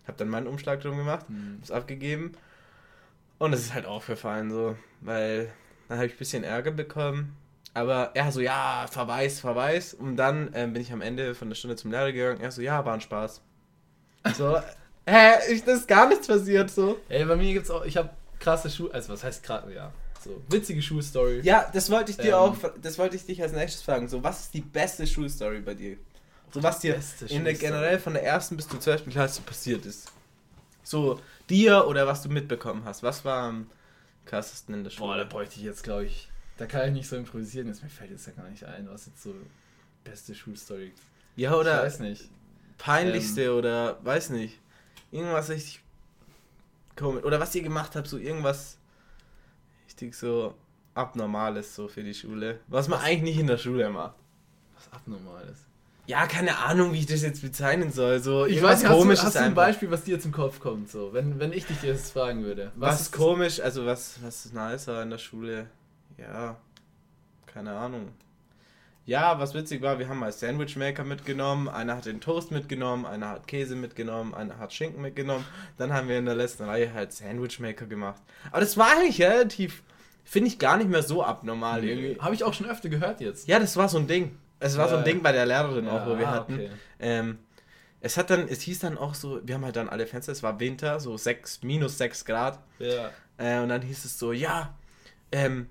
habe dann meinen Umschlag drum gemacht, Hm. hab's abgegeben und es ist halt aufgefallen so, weil dann habe ich ein bisschen Ärger bekommen. Aber er so, ja, Verweis, Verweis. Und dann ähm, bin ich am Ende von der Stunde zum Lehrer gegangen. Er so, ja, war ein Spaß. So, hä, ich, das ist gar nichts passiert, so. Ey, bei mir gibt's auch, ich habe krasse Schuhe, also was heißt gerade, ja, so witzige Schulstory. Ja, das wollte ich dir Ähm. auch, das wollte ich dich als nächstes fragen. So, was ist die beste Schulstory bei dir? So, was dir in der generell von der ersten bis zur zwölften Klasse passiert ist. So, dir oder was du mitbekommen hast. Was war am krassesten in der Schule? Boah, da bräuchte ich jetzt, glaube ich, da kann ich nicht so improvisieren, jetzt mir fällt jetzt ja gar nicht ein, was jetzt so beste Schulstory. ja, Ich oder weiß nicht. peinlichste Ähm. oder weiß nicht. Irgendwas richtig komisch. Oder was ihr gemacht habt, so irgendwas richtig so abnormales so für die Schule. Was man eigentlich nicht in der Schule macht. Was abnormales. Ja, keine Ahnung, wie ich das jetzt bezeichnen soll. So Ich weiß nicht, hast, du, hast ein. Beispiel, was dir zum Kopf kommt, so, wenn, wenn ich dich jetzt fragen würde. Was, ist ist komisch, also was, was ist nicer in der Schule? Ja, keine Ahnung. Ja, was witzig war, wir haben mal Sandwichmaker mitgenommen, einer hat den Toast mitgenommen, einer hat Käse mitgenommen, einer hat Schinken mitgenommen. Dann haben wir in der letzten Reihe halt Sandwichmaker gemacht. Aber das war eigentlich relativ, finde ich gar nicht mehr so abnormal irgendwie. Habe ich auch schon öfter gehört jetzt. Ja, das war so ein Ding. Es war so ein Ja. Ding bei der Lehrerin auch, wo wir ah, hatten. okay. Ähm, es hat dann, es hieß dann auch so, wir haben halt dann alle Fenster, es war Winter, so 6, minus 6 Grad. Ja. Äh, und dann hieß es so, ja, ähm,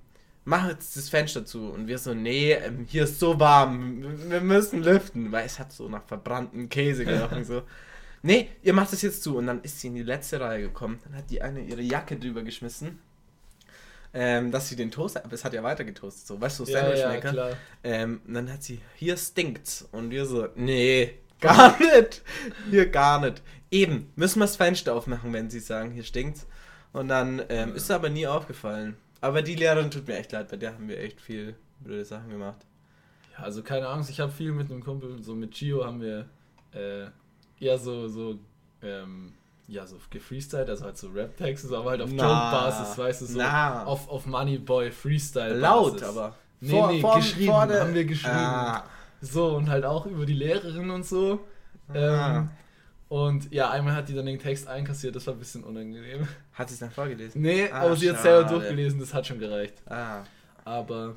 mach jetzt das Fenster zu. Und wir so, nee, ähm, hier ist so warm, wir müssen lüften, weil es hat so nach verbrannten Käse gerochen, so. Nee, ihr macht das jetzt zu. Und dann ist sie in die letzte Reihe gekommen. Dann hat die eine ihre Jacke drüber geschmissen. Ähm, dass sie den Toast, aber es hat ja weiter getoastet, so, weißt du, Ja, ja, Sandwichmaker. klar. Ähm, und dann hat sie, hier stinkt's. Und wir so, nee, gar nicht. Hier gar nicht. Eben, müssen wir das Fenster aufmachen, wenn sie sagen, hier stinkt's. Und dann ähm, ist aber nie aufgefallen. Aber die Lehrerin tut mir echt leid, bei der haben wir echt viel blöde Sachen gemacht. Ja, also keine Angst, ich habe viel mit einem Kumpel, so mit Gio haben wir äh, eher so, so, ähm, ja, so gefreestylt, also halt so Rap-Texte, aber halt auf Joke-Basis, weißt du, so na. auf, auf Moneyboy Freestyle. Laut, aber. Nee, nee, geschrieben, haben wir geschrieben. Ah, So, und halt auch über die Lehrerin und so. ah. Und ja, einmal hat die dann den Text einkassiert, das war ein bisschen unangenehm. Hat sie es dann vorgelesen? Nee, Ah, aber sie hat selber schade. durchgelesen, das hat schon gereicht. Ah. Aber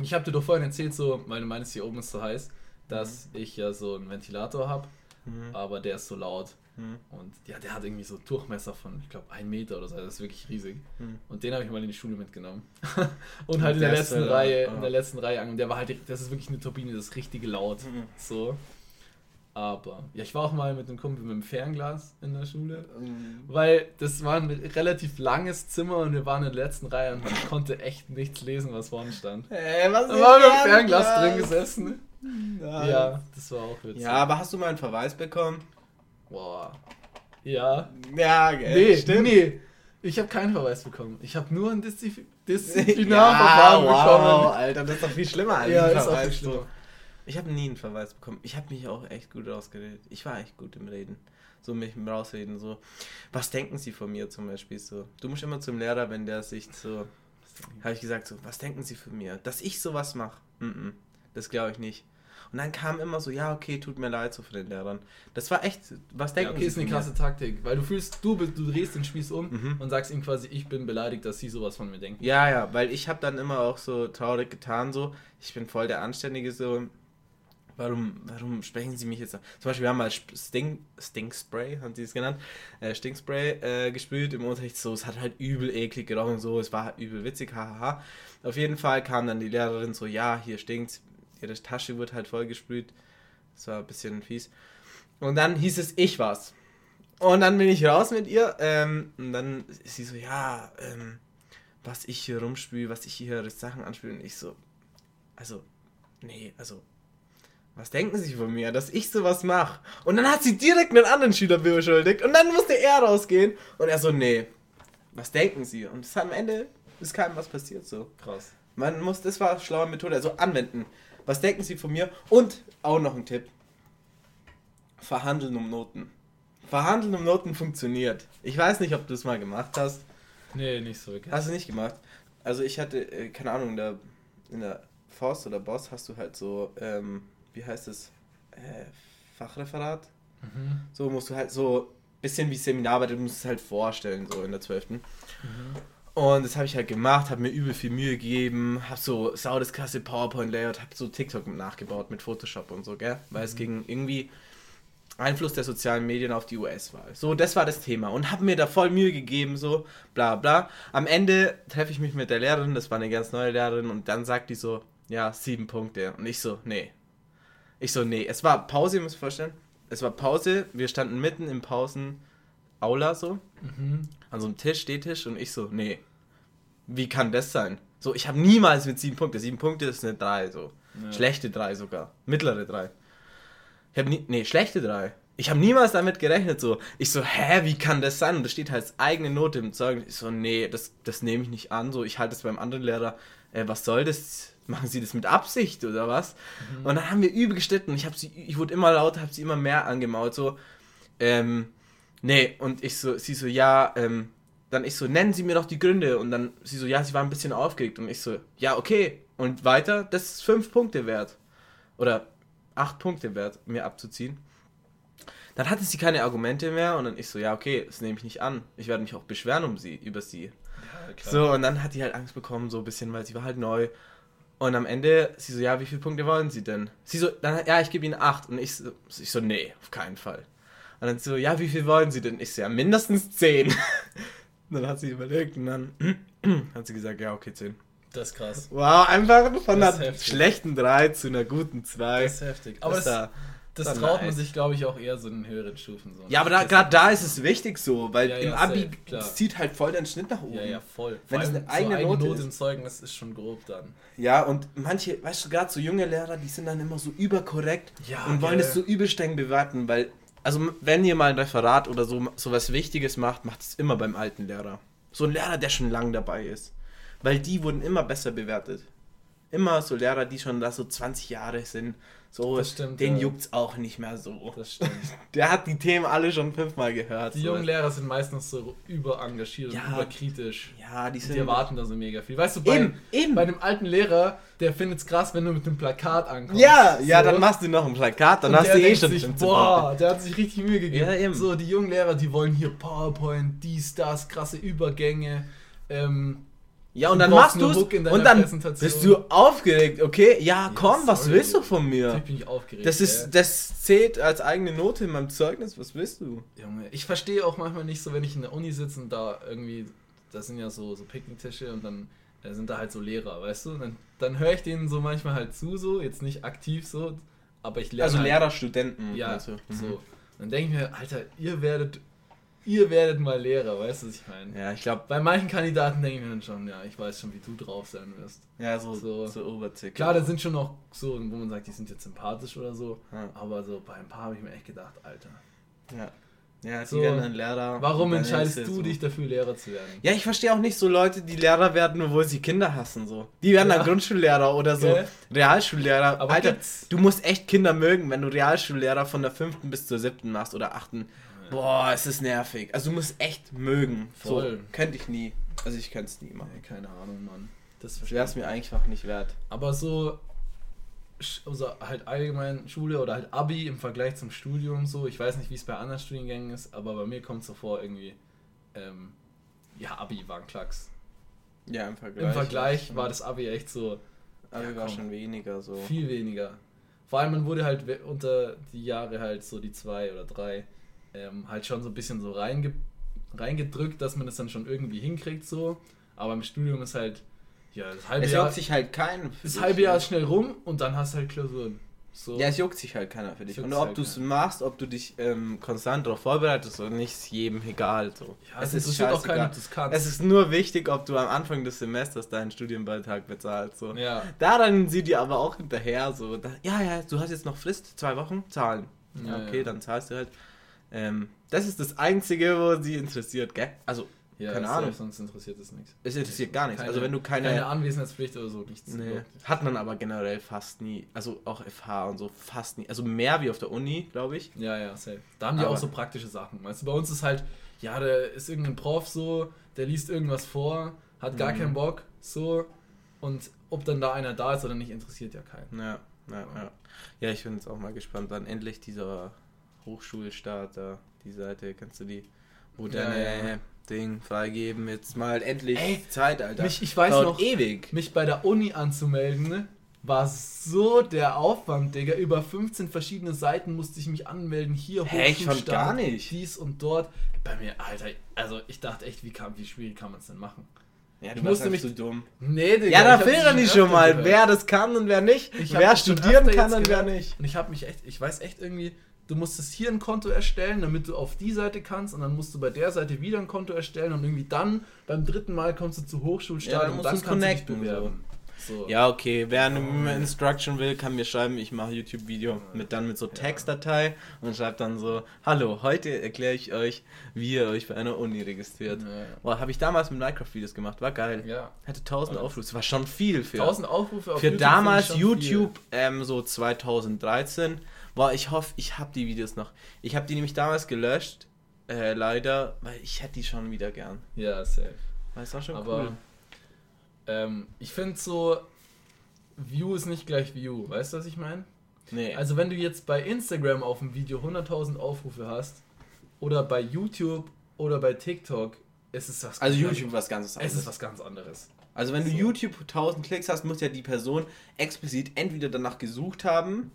ich habe dir doch vorhin erzählt, so, weil du meinst, hier oben ist so heiß, dass ich ja so einen Ventilator habe, Mhm. aber der ist so laut. Mhm. Und ja, der hat irgendwie so Durchmesser von, ich glaube, ein Meter oder so, das ist wirklich riesig. Mhm. Und den habe ich mal in die Schule mitgenommen. und halt in der der letzten Reihe, ja. in der letzten Reihe an. Und der war halt, das ist wirklich eine Turbine, das ist richtig laut. Mhm. So. Aber, ja, ich war auch mal mit einem Kumpel mit einem Fernglas in der Schule. Mhm. Weil das war ein relativ langes Zimmer und wir waren in der letzten Reihe und man konnte echt nichts lesen, was vorne stand. Ey, was Da ist war mit dem Fernglas drin gesessen. Ja. Ja, das war auch witzig. Ja, aber hast du mal einen Verweis bekommen? Boah. Ja. Ja, gell. Nee, stimmt. nee. Ich habe keinen Verweis bekommen. Ich habe nur ein Diszi Ja, Disziplinarverfahren wow, bekommen. Alter, das ist doch viel schlimmer als Ja, ein ist auch Verweis. viel schlimmer. Ich habe nie einen Verweis bekommen. Ich habe mich auch echt gut rausgeredet. Ich war echt gut im Reden. So mich im Rausreden. So, was denken Sie von mir zum Beispiel? So, du musst immer zum Lehrer, wenn der sich so, habe ich gesagt so, was denken Sie von mir? Dass ich sowas mache? Mm das glaube ich nicht. Und dann kam immer so, ja okay, tut mir leid so von den Lehrern. Das war echt, was Ja, denken okay, Sie ist eine krasse Taktik, weil du fühlst, du, bist- du drehst den Spieß um Mhm. und sagst ihm quasi, ich bin beleidigt, dass sie sowas von mir denken. Ja, ja, weil ich habe dann immer auch so traurig getan, so, ich bin voll der Anständige, so, Warum, warum sprechen Sie mich jetzt an? Zum Beispiel, wir haben mal Sting, Stinkspray, haben sie es genannt, äh, Stinkspray äh, gesprüht im Unterricht. So, es hat halt übel eklig gerochen, so, es war übel witzig, hahaha. Auf jeden Fall kam dann die Lehrerin so, ja, hier stinkt, ihre Tasche wird halt voll gesprüht. Das war ein bisschen fies. Und dann hieß es, ich war's. Und dann bin ich raus mit ihr. Ähm, und dann ist sie so, ja, ähm, was ich hier rumspüle, was ich hier Sachen anspüle. Und ich so, also, nee, also, was denken Sie von mir, dass ich sowas mache? Und dann hat sie direkt einen anderen Schüler beschuldigt und dann musste er rausgehen und er so, nee, was denken Sie? Und es am Ende ist keinem was passiert so. Krass. Man muss, das war eine schlaue Methode, also anwenden. Was denken Sie von mir? Und auch noch ein Tipp. Verhandeln um Noten. Verhandeln um Noten funktioniert. Ich weiß nicht, ob du es mal gemacht hast. Nee, nicht so wirklich. Hast du nicht gemacht? Also ich hatte, äh, keine Ahnung, in der, in der Forst oder Boss hast du halt so, ähm, wie heißt es, äh, Fachreferat. Mhm. So musst du halt so ein bisschen wie Seminararbeit, du musst es halt vorstellen, so in der 12. Mhm. Und das habe ich halt gemacht, habe mir übel viel Mühe gegeben, habe so saudes krasse PowerPoint-Layout, habe so TikTok nachgebaut mit Photoshop und so, gell? Weil es ging irgendwie Einfluss der sozialen Medien auf die US-Wahl. So, das war das Thema und habe mir da voll Mühe gegeben, so bla bla. Am Ende treffe ich mich mit der Lehrerin, das war eine ganz neue Lehrerin und dann sagt die so, ja, sieben Punkte. Und ich so, nee. Ich so, nee. Es war Pause, ihr müsst euch vorstellen. Es war Pause, wir standen mitten im Pausen-Aula so, Mhm. an so einem Tisch, Stehtisch und ich so, nee. Wie kann das sein? So, ich habe niemals mit sieben Punkte. Sieben Punkte ist eine drei, so. Ja. Schlechte drei sogar. Mittlere drei. Ich habe nie, nee, schlechte drei. Ich habe niemals damit gerechnet, so. Ich so, hä, wie kann das sein? Und das steht halt als eigene Note im Zeugnis. Ich so, nee, das, das nehme ich nicht an. So, ich halte es beim anderen Lehrer. Äh, was soll das? Machen Sie das mit Absicht oder was? Und dann haben wir übel gestritten. Ich habe sie, ich wurde immer lauter, habe sie immer mehr angemault. So, ähm, nee. Und ich so, sie so, ja, ähm, dann ich so, nennen Sie mir doch die Gründe. Und dann sie so, ja, sie war ein bisschen aufgeregt. Und ich so, ja, okay. Und weiter, das ist fünf Punkte wert. Oder acht Punkte wert, mir abzuziehen. Dann hatte sie keine Argumente mehr und dann ich so, ja, okay, das nehme ich nicht an. Ich werde mich auch beschweren um sie, über sie. Ja. So, und dann hat die halt Angst bekommen, so ein bisschen, weil sie war halt neu. Und am Ende, sie so, ja, wie viele Punkte wollen sie denn? Sie so, dann, ja, ich gebe ihnen acht. Und ich so, ich so, nee, auf keinen Fall. Und dann so, ja, wie viel wollen sie denn? Ich so, ja, mindestens zehn. dann hat sie überlegt und dann hat sie gesagt, ja, okay, zehn. Das ist krass. Wow, einfach von Das einer heftig. schlechten 3 zu einer guten 2. Das ist heftig. Aber das, da, das traut man nice. sich, glaube ich, auch eher so in höheren Stufen. So. ja, aber gerade da ist es wichtig so, weil Ja, im ja, Abi safe, zieht halt voll den Schnitt nach oben. Ja, ja, voll. Wenn es eine eigene so Note ist. im Zeugnis ist schon grob dann. Ja, und manche, weißt du, gerade so junge Lehrer, die sind dann immer so überkorrekt Ja, und wollen es so übel streng bewerten, weil, also wenn ihr mal ein Referat oder so, so was Wichtiges macht, macht es immer beim alten Lehrer. So ein Lehrer, der schon lang dabei ist. Weil die wurden immer besser bewertet. Immer so Lehrer, die schon da so 20 Jahre sind. So, stimmt, den ja. juckt's auch nicht mehr so. Das stimmt. Der hat die Themen alle schon fünfmal gehört. Die so. jungen Lehrer sind meistens so überengagiert Ja. und überkritisch. Ja, die Die sind. erwarten da so mega viel. Weißt du, bei, Eben, eben. bei einem alten Lehrer, der findet's krass, wenn du mit dem Plakat ankommst. ja, ja, So. dann machst du noch ein Plakat, dann Und hast du eh schon sich, 15 boah, der hat sich richtig Mühe gegeben. Ja, eben. So, die jungen Lehrer, die wollen hier PowerPoint, dies, das, krasse Übergänge. Ähm, Ja, und Du dann machst du in deiner und dann bist du aufgeregt, okay? Ja, komm, was sorry. willst du von mir? natürlich bin ich aufgeregt. Das ist, gell. das zählt als eigene Note in meinem Zeugnis, was willst du? Junge, ich verstehe auch manchmal nicht so, wenn ich in der Uni sitze und da irgendwie, da sind ja so, so Picknicktische und dann äh, sind da halt so Lehrer, weißt du? Und dann, dann höre ich denen so manchmal halt zu, so, jetzt nicht aktiv so, aber ich lerne. Also halt, Lehrer, Studenten. Ja, du? Mhm. so. Dann denke ich mir, Alter, ihr werdet, ihr werdet mal Lehrer, weißt du, was ich meine? Ja, ich glaube, Bei manchen Kandidaten denke ich mir dann schon, ja, ich weiß schon, wie du drauf sein wirst. ja, so, so, So. Oberzirkel. Klar, da sind schon noch so, wo man sagt, die sind jetzt sympathisch oder so, Ja. aber so bei ein paar habe ich mir echt gedacht, Alter, Ja, ja die So. werden dann Lehrer. warum dann entscheidest du so- dich dafür, Lehrer zu werden? Ja, ich verstehe auch nicht so Leute, die Lehrer werden, obwohl sie Kinder hassen, so. Die werden dann Ja. Grundschullehrer oder so Gell? Realschullehrer. Aber Alter, gibt's- du musst echt Kinder mögen, wenn du Realschullehrer von der fünften bis zur siebten machst oder achten. Boah, es ist nervig. Also du musst echt mögen. Voll. So, könnte ich nie. Also ich könnte es nie machen. Nee, keine Ahnung, Mann. Das wäre es mir einfach nicht wert. Aber so, also halt allgemein Schule oder halt Abi im Vergleich zum Studium so, ich weiß nicht, wie es bei anderen Studiengängen ist, aber bei mir kommt es so vor, irgendwie, ähm, ja, Abi war ein Klacks. Ja, im Vergleich. Im Vergleich war das Abi echt so Aber Ja, war komm. schon weniger so. viel weniger. Vor allem, man wurde halt unter die Jahre halt so die zwei oder drei ähm, halt schon so ein bisschen so reinge reingedrückt, dass man das dann schon irgendwie hinkriegt so. Aber im Studium ist halt, ja, das halbe Es Jahr, juckt sich halt keinen. das halbe Jahr ne? ist schnell rum und dann hast du halt Klausuren. So. Ja, es juckt sich halt keiner für dich. Es Und ob halt du es keiner. machst, ob du dich ähm, konstant darauf vorbereitest oder nicht, ist jedem egal. So. ja, es interessiert auch keinen, ob du es kannst. Es ist nur wichtig, ob du am Anfang des Semesters deinen Studienbeitrag bezahlst. So. ja, Daran sind die aber auch hinterher. So. Da, ja, ja, du hast jetzt noch Frist, zwei Wochen, zahlen. Ja, Ja, okay, ja. dann zahlst du halt. Ähm, das ist das Einzige, wo sie interessiert, gell? Also, ja keine Ahnung. sonst interessiert es nichts. es interessiert gar nichts. Keine- also, wenn du keine. Keine Anwesenheitspflicht oder so, nichts. Nee, hat man aber generell fast nie. Also, auch FH und so fast nie. Also, mehr wie auf der Uni, glaube ich. Ja, ja, safe. Da haben die Aber- auch so praktische Sachen. Weißt du, bei uns ist halt, ja, da ist irgendein Prof so, der liest irgendwas vor, hat gar Mhm. keinen Bock, so. Und ob dann da einer da ist oder nicht, interessiert ja keinen. Ja, ja, ja. Ja, ich bin jetzt auch mal gespannt, wann endlich dieser Hochschulstart da, die Seite, kannst du die, wo Ja, deine ja. Ding freigeben, jetzt mal endlich Ey, Zeit, Alter. Mich, ich weiß Dauert noch, ewig. mich bei der Uni anzumelden, war so der Aufwand, Digga. Über 15 verschiedene Seiten musste ich mich anmelden. Hier Hä, ich fand gar nicht. Dies und dort. Bei mir, Alter, also ich dachte echt, wie, kann, wie schwierig kann man es denn machen? Ja, Ich musste mich- zu dumm. Nee, Digga. Ja, da ich filtern die schon mal, gehört. wer das kann und wer nicht. Ich wer studieren kann und wer nicht. Und ich habe mich echt, ich weiß echt irgendwie, du musstest hier ein Konto erstellen, damit du auf die Seite kannst und dann musst du bei der Seite wieder ein Konto erstellen und irgendwie dann beim dritten Mal kommst du zu Ja, Hochschulstart dann und dann kannst du dich connecten, bewerben. So. Ja, okay. Wer eine Instruction will, kann mir schreiben, ich mache YouTube-Video mit dann mit so Textdatei und schreibt dann so, hallo, heute erkläre ich euch, wie ihr euch bei einer Uni registriert. Ja, Boah, habe ich damals mit Minecraft-Videos gemacht, war geil. ja. Hatte 1000 Alles. Aufrufe, war schon viel für, 1000 Aufrufe auf für YouTube damals YouTube, ähm, so 2013. Boah, ich hoffe, ich habe die Videos noch. Ich habe die nämlich damals gelöscht, äh, leider, weil ich hätte die schon wieder gern. Ja, safe. Weil es war schon Aber cool. ähm, ich finde so, View ist nicht gleich View. Weißt du, was ich meine? Nee. Also wenn du jetzt bei Instagram auf ein Video 100.000 Aufrufe hast oder bei YouTube oder bei TikTok, ist es was also ganz- YouTube was ganz Es anderes. ist was ganz anderes. Also wenn du So. YouTube 1000 Klicks hast, muss ja die Person explizit entweder danach gesucht haben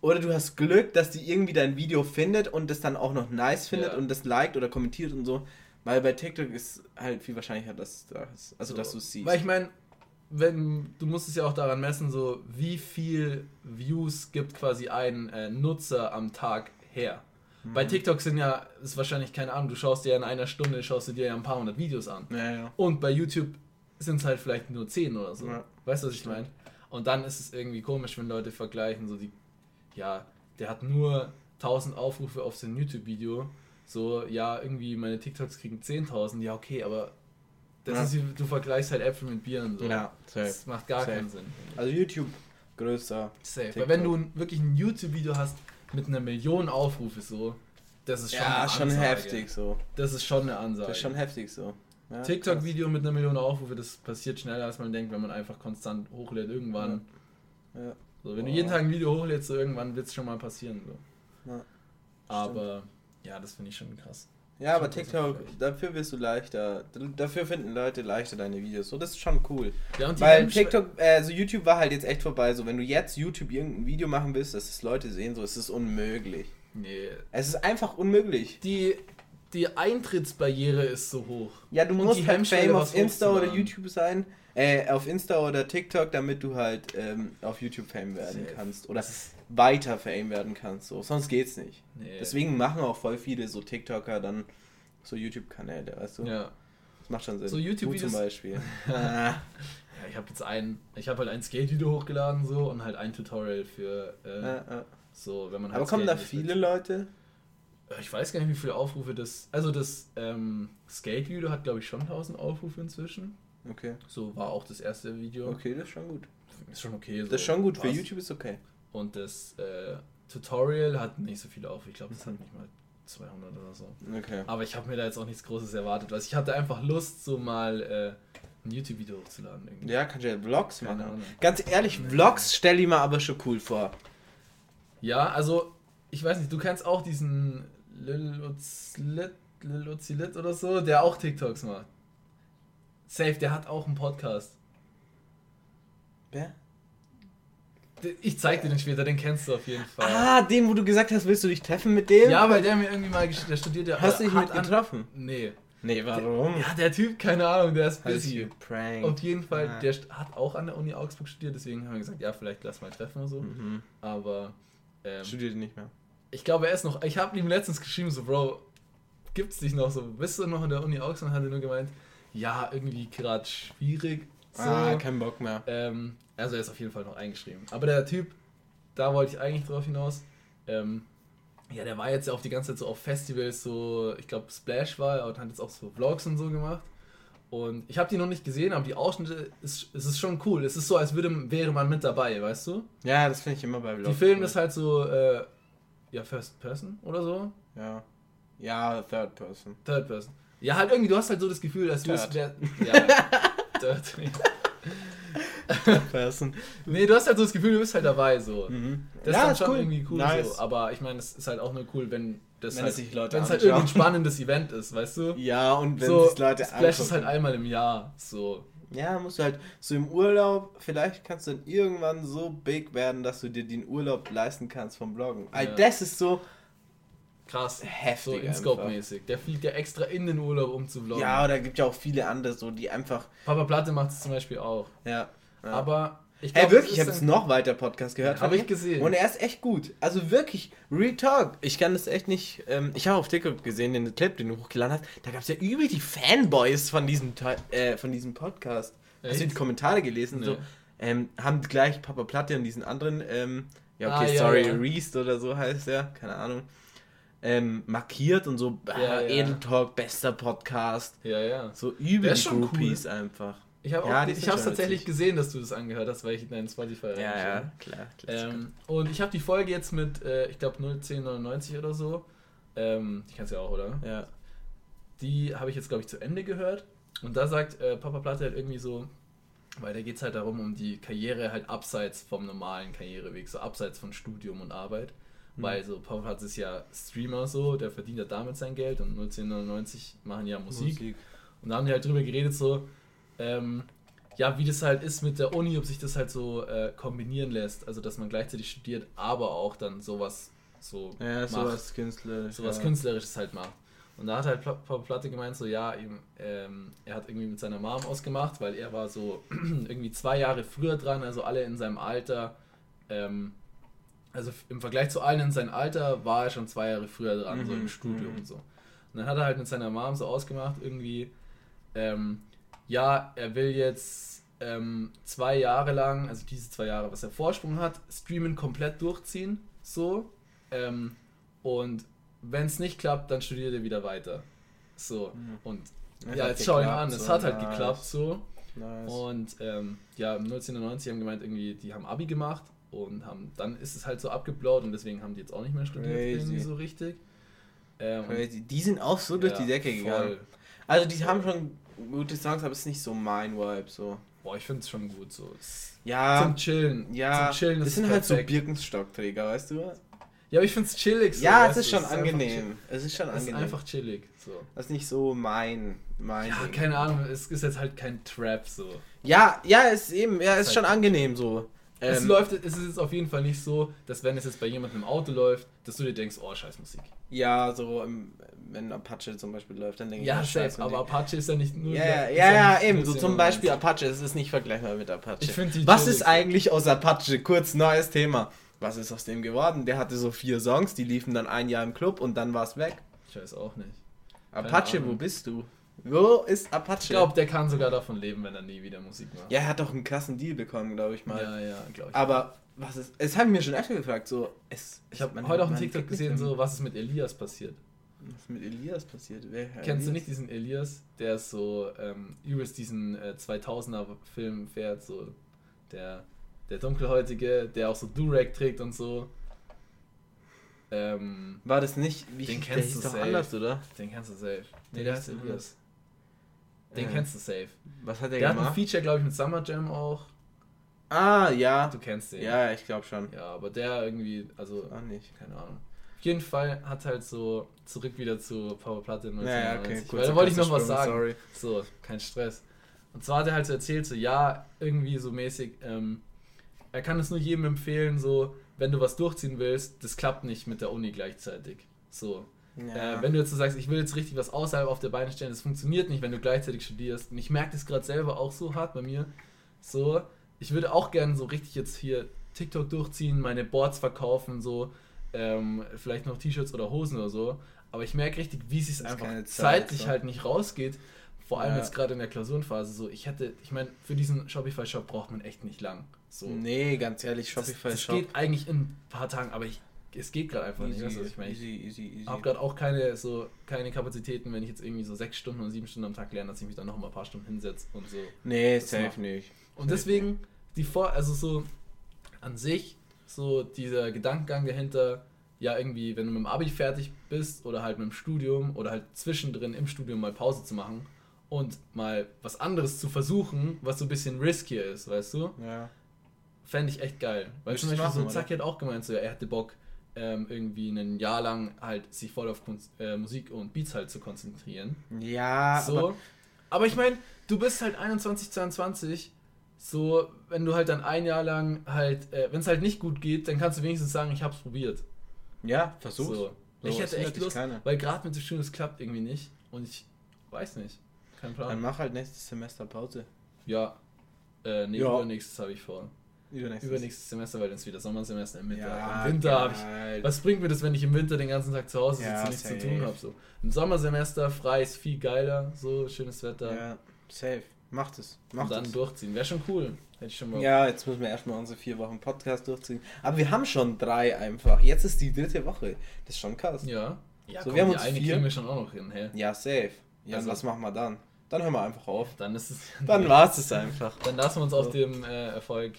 oder du hast Glück, dass die irgendwie dein Video findet und das dann auch noch nice findet Ja. und das liked oder kommentiert und so. Weil bei TikTok ist halt viel wahrscheinlicher, dass das, also So. dass du es siehst. Weil ich meine, wenn du musst es ja auch daran messen, so wie viel Views gibt quasi ein äh, Nutzer am Tag her. Mhm. Bei TikTok sind ja, ist wahrscheinlich keine Ahnung, du schaust dir in einer Stunde, schaust du dir ja ein paar hundert Videos an. ja, ja. Und bei YouTube sind es halt vielleicht nur 10 oder so. Weißt du, was ich meine? Und dann ist es irgendwie komisch, wenn Leute vergleichen, so die, ja, der hat nur 1000 Aufrufe auf sein YouTube-Video. So, ja, irgendwie meine TikToks kriegen 10.000. Ja, okay, aber das Ja. ist, wie- du vergleichst halt Äpfel mit Bieren. So. Ja, safe. Das macht gar Safe. keinen Sinn. Also YouTube größer. Safe. TikTok. Weil wenn du wirklich ein YouTube-Video hast mit einer Million Aufrufe, so, das ist schon Ja, schon heftig so. Das ist schon eine Ansage. Das ist schon heftig so. Ja, TikTok-Video mit einer Million Aufrufe, das passiert schneller, als man denkt, wenn man einfach konstant hochlädt. Irgendwann. krass. Ja. So, wenn du Boah. jeden Tag ein Video hochlädst, so irgendwann wird es schon mal passieren. So. Ja, Aber ja, das finde ich schon krass. Ja, aber TikTok, dafür wirst du leichter, dafür finden Leute leichter deine Videos. So, das ist schon cool. Ja, Weil TikTok, also YouTube war halt jetzt echt vorbei. So, wenn du jetzt YouTube irgendein Video machen willst, dass es Leute sehen, so ist es unmöglich. Nee. Es ist einfach unmöglich. Die, die Eintrittsbarriere ist so hoch. Ja, du Und musst halt Fame auf Insta oder. YouTube sein, äh, auf Insta oder TikTok, damit du halt ähm, auf YouTube Fame werden Safe. kannst oder weiter Fame werden kannst. So, sonst geht's nicht. Nee. Deswegen machen auch voll viele so TikToker dann so YouTube-Kanäle, weißt du? Ja. Das macht schon Sinn. So Du YouTube-Videos- zum Beispiel. Ja, ich habe jetzt ein, ich habe halt ein Skate-Video hochgeladen so und halt ein Tutorial für äh, Ja, ja. so, wenn man halt Aber kommen da viele will. Leute? Äh, Ich weiß gar nicht, wie viele Aufrufe das. Also das ähm, Skate-Video hat glaube ich schon 1000 Aufrufe inzwischen. Okay. So war auch das erste Video. Okay, das ist schon gut. Ist schon okay. So Das ist schon gut. Für passt. YouTube ist okay. Und das äh, Tutorial hat nicht so viele Aufrufe. Ich glaube, das hat nicht mal 200 oder so. Okay. Aber ich habe mir da jetzt auch nichts Großes erwartet. weil ich hatte einfach Lust, so mal äh, ein YouTube-Video hochzuladen. Irgendwie. Ja, kannst du ja Vlogs Keine machen. Ahnung. Ganz ehrlich, Vlogs stell ich mir aber schon cool vor. Ja, also, ich weiß nicht, du kennst auch diesen Lil Uzlit, Lil Uzilit oder so, der auch TikToks macht. Safe, der hat auch einen Podcast. Wer? Ich zeig dir den später, den kennst du auf jeden Fall. Ah, den, wo du gesagt hast, willst du dich treffen mit dem? Ja, weil der mir irgendwie mal der studiert ja. Hast du dich mit an- getroffen? Nee. Nee, warum? Ja, der Typ, keine Ahnung, der ist busy. geprankt? Auf jeden Fall, Ah. der hat auch an der Uni Augsburg studiert, deswegen haben wir gesagt, ja, vielleicht lass mal treffen oder so. Mhm. Aber ähm, Studiert nicht mehr. ich glaube, er ist noch. Ich habe ihm letztens geschrieben, so, Bro, gibt's dich noch so? Bist du noch in der Uni Augsburg? Und hat er nur gemeint, ja, irgendwie gerade schwierig. So. Ah, kein Bock mehr. Ähm, also er ist auf jeden Fall noch eingeschrieben. Aber der Typ, da wollte ich eigentlich drauf hinaus. Ähm, ja, der war jetzt ja auch die ganze Zeit so auf Festivals, so, ich glaube Splash war er und hat jetzt auch so Vlogs und so gemacht. Und ich habe die noch nicht gesehen, aber die Ausschnitte, ist, es ist schon cool. Es ist so, als würde, wäre man mit dabei, weißt du? Ja, das finde ich immer bei Die Vlogs. filmen cool. das halt so, äh, ja, First Person oder so. Ja. Ja, Third Person. Third Person. Ja, halt irgendwie, du hast halt so das Gefühl, als würdest Third. du. Ja, Third. Person. Nee, du hast halt so das Gefühl, du bist halt dabei, so. Mhm. Das ja, ist dann schon irgendwie cool Nice. so. Aber ich meine, es ist halt auch nur cool, wenn das Wenn halt, es sich Leute wenn es halt irgendwie ein spannendes Event ist, weißt du? Ja, und wenn so, sich Leute Splash ist halt einmal im Jahr, so. Ja, musst du halt so im Urlaub, vielleicht kannst du dann irgendwann so big werden, dass du dir den Urlaub leisten kannst vom Bloggen. Ja. Also das ist so, Krass. Heftig So InScope-mäßig. Der fliegt ja extra in den Urlaub, um zu vloggen. ja, oder gibt ja auch viele andere so, die einfach, Papa Platte macht es zum Beispiel auch. ja. ja. Aber ich glaub, wirklich, es ich habe jetzt noch weiter Podcast gehört. Ja, hab von ich gesehen. Und er ist echt gut. Also wirklich, Real Talk. Ich kann das echt nicht. Ähm, ich habe auf TikTok gesehen, den Clip, den du hochgeladen hast. Da gab es ja übel die Fanboys von diesem, äh, von diesem Podcast. Hast du Echt? die Kommentare gelesen? Nee. So, ähm, haben gleich Papa Platte und diesen anderen, ähm, ja, okay, Ah, sorry, ja. Reest oder so heißt der, keine Ahnung. Ähm, markiert und so, Ja, ah, ja. Edel Talk, bester Podcast. Ja, ja. So übel die Groupies einfach. Ich habe Ja, schon tatsächlich witzig. gesehen, dass du das angehört hast, weil ich in deinen Spotify Ja, ja, klar. klar Ähm, und ich habe die Folge jetzt mit, äh, ich glaube, 01099 oder so. Ähm, die kennst du ja auch, oder? ja. Die habe ich jetzt, glaube ich, zu Ende gehört. Und da sagt äh, Papa Platte halt irgendwie so, weil da geht es halt darum, um die Karriere halt abseits vom normalen Karriereweg, so abseits von Studium und Arbeit. Mhm. Weil so Papa Platte ist ja Streamer so, der verdient ja damit sein Geld und 01099 machen ja Musik. Und da haben die halt drüber geredet, so, ähm, ja, wie das halt ist mit der Uni, ob sich das halt so äh, kombinieren lässt. Also, dass man gleichzeitig studiert, aber auch dann sowas so Ja, macht. sowas künstlerisch. sowas ja. Künstlerisches halt macht. Und da hat halt Papa Platte gemeint, so, ja, ihm, ähm, er hat irgendwie mit seiner Mom ausgemacht, weil er war so irgendwie zwei Jahre früher dran, also alle in seinem Alter, ähm, also im Vergleich zu allen in seinem Alter war er schon zwei Jahre früher dran, so Mhm, im Studium mhm. und so. Und dann hat er halt mit seiner Mom so ausgemacht, irgendwie, ähm, ja, er will jetzt ähm, zwei Jahre lang, also diese zwei Jahre, was er Vorsprung hat, streamen komplett durchziehen, so. Ähm, und wenn es nicht klappt, dann studiert er wieder weiter. So. Mhm. Und Es ja, jetzt schau ihn an, es so, hat halt nice, geklappt so. Nice. Und ähm, ja, im 1990 haben gemeint, irgendwie, die haben Abi gemacht und haben, dann ist es halt so abgeblaut und deswegen haben die jetzt auch nicht mehr studiert, Crazy. irgendwie so richtig. Ähm, Crazy. Die sind auch so durch ja, die Decke voll. gegangen. Also die haben schon gute Songs, aber es ist nicht so mein Vibe so. Boah, ich finde es schon gut so. Es- Ja, Zum Chillen. ja, Zum Chillen das ist sind es halt so perfekt. Birkenstockträger, weißt du? Ja, aber ich finde es chillig so. ja, es ist schon einfach angenehm. Es ist schon chill- Es ist angenehm. einfach chillig. So. das ist nicht so mein, mein Ja, Ding. keine Ahnung, es ist jetzt halt kein Trap so. Ja, ja, es ist eben, ja, es ist Halt- schon angenehm so. Es Ähm, läuft, es ist jetzt auf jeden Fall nicht so, dass wenn es jetzt bei jemandem im Auto läuft, dass du dir denkst, oh, scheiß Musik. Ja, so wenn Apache zum Beispiel läuft, dann denke ich, Ja, safe, aber. Apache ist ja nicht nur. Ja, ja, ja, ja, nicht eben. So zum 97. Beispiel Apache, es ist nicht vergleichbar mit Apache. Ich die Was ist eigentlich aus Apache? Kurz neues Thema. Was ist aus dem geworden? Der hatte so vier Songs, die liefen dann ein Jahr im Club und dann war es weg. Ich weiß auch nicht. Apache, Ahnung. wo bist du? Wo ist Apache? Ich glaube, der kann sogar davon leben, wenn er nie wieder Musik macht. ja, er hat doch einen krassen Deal bekommen, glaube ich mal. ja, ja glaube ich. Aber was ist. Es haben mir schon öfter gefragt, so. Es, ich habe heute dem man TikTok gesehen, so, was ist mit Elias passiert. Was ist mit Elias passiert? Wer, Kennst du nicht diesen Elias, der so ähm, übelst diesen äh, 2000er Film fährt, so der, der dunkelhäutige, der auch so Durag trägt und so. Ähm, War das nicht. Wie Den der kennst du doch safe. anders, oder? den kennst du safe. Nee, Der heißt anders. Elias. Den Ja. kennst du safe. Was hat der, Der hat ein gemacht? Feature, glaube ich, mit Summer Jam auch. ah, ja. Du kennst den. Ja, ich glaube schon. Ja, aber der irgendwie, also, Ah, nicht. keine Ahnung. Auf jeden Fall hat halt so zurück wieder zu Power Platte Ja, ja, 1990. okay, Weil da wollte ich noch was sagen. Sorry. So, kein Stress. Und zwar hat er halt so erzählt, so ja, irgendwie so mäßig, ähm, er kann es nur jedem empfehlen, so, wenn du was durchziehen willst, das klappt nicht mit der Uni gleichzeitig. So. Ja. Äh, wenn du jetzt so sagst, ich will jetzt richtig was außerhalb auf der Beine stellen, das funktioniert nicht, wenn du gleichzeitig studierst. Und ich merke das gerade selber auch so hart bei mir. So, ich würde auch gerne so richtig jetzt hier TikTok durchziehen, meine Boards verkaufen, so, ähm, vielleicht noch T-Shirts oder Hosen oder so. Aber ich merke richtig, wie es sich einfach Zeit, zeitlich so. halt nicht rausgeht. Vor allem Ja. jetzt gerade in der Klausurenphase so. Ich hätte, ich meine, für diesen Shopify-Shop braucht man echt nicht lang. So. Nee, ganz ehrlich, das, Shopify das Shop. geht eigentlich in ein paar Tagen, aber ich, es geht gerade einfach nicht. Weißt du, was ich meine? easy, easy, easy. Ich habe gerade auch keine so keine Kapazitäten, wenn ich jetzt irgendwie so sechs Stunden oder sieben Stunden am Tag lerne, dass ich mich dann noch mal ein paar Stunden hinsetze und so. Nee, safe macht- nicht. Und deswegen die Vor also so an sich so dieser Gedankengang dahinter, ja irgendwie, wenn du mit dem Abi fertig bist oder halt mit dem Studium oder halt zwischendrin im Studium mal Pause zu machen und mal was anderes zu versuchen, was so ein bisschen riskier ist, weißt du? Ja. Fände ich echt geil. Weil zum Beispiel machen, so Zacki hat auch gemeint, so, er hätte Bock, ähm, irgendwie ein Jahr lang halt sich voll auf Kunst, äh, Musik und Beats halt zu konzentrieren. Ja, so. aber Aber, ich meine, du bist halt 21, 22, so, wenn du halt dann ein Jahr lang halt, äh, wenn es halt nicht gut geht, dann kannst du wenigstens sagen, ich hab's probiert. ja, versuch's. So. So, ich hätte echt Lust, keiner. weil gerade mit dem Studium, das klappt irgendwie nicht. Und ich weiß nicht. Kein Plan. Dann mach halt nächstes Semester Pause. ja. Äh, nee, Ja. übernächstes habe ich vor. Übernächstes. Übernächstes Semester, weil dann ist wieder Sommersemester im Winter. Ja, Im Winter habe ich. Was bringt mir das, wenn ich im Winter den ganzen Tag zu Hause sitze Ja, und nichts zu safe. tun habe? So. Im Sommersemester frei ist viel geiler, so schönes Wetter. Ja, safe. Macht es. Macht und dann es. durchziehen. Wäre schon cool. Hätte ich schon mal. Ja, jetzt müssen wir erstmal unsere vier Wochen Podcast durchziehen. Aber wir haben schon drei einfach. Jetzt ist die dritte Woche. Das ist schon krass. Ja. ja So, komm, wir haben die uns eine vier. kriegen wir schon auch noch hin. Hä? Ja, safe. Ja, Also- was machen wir dann? Dann hören wir einfach auf. Dann ist es. Dann war's es einfach. Dann lassen wir uns auf So. dem äh, Erfolg.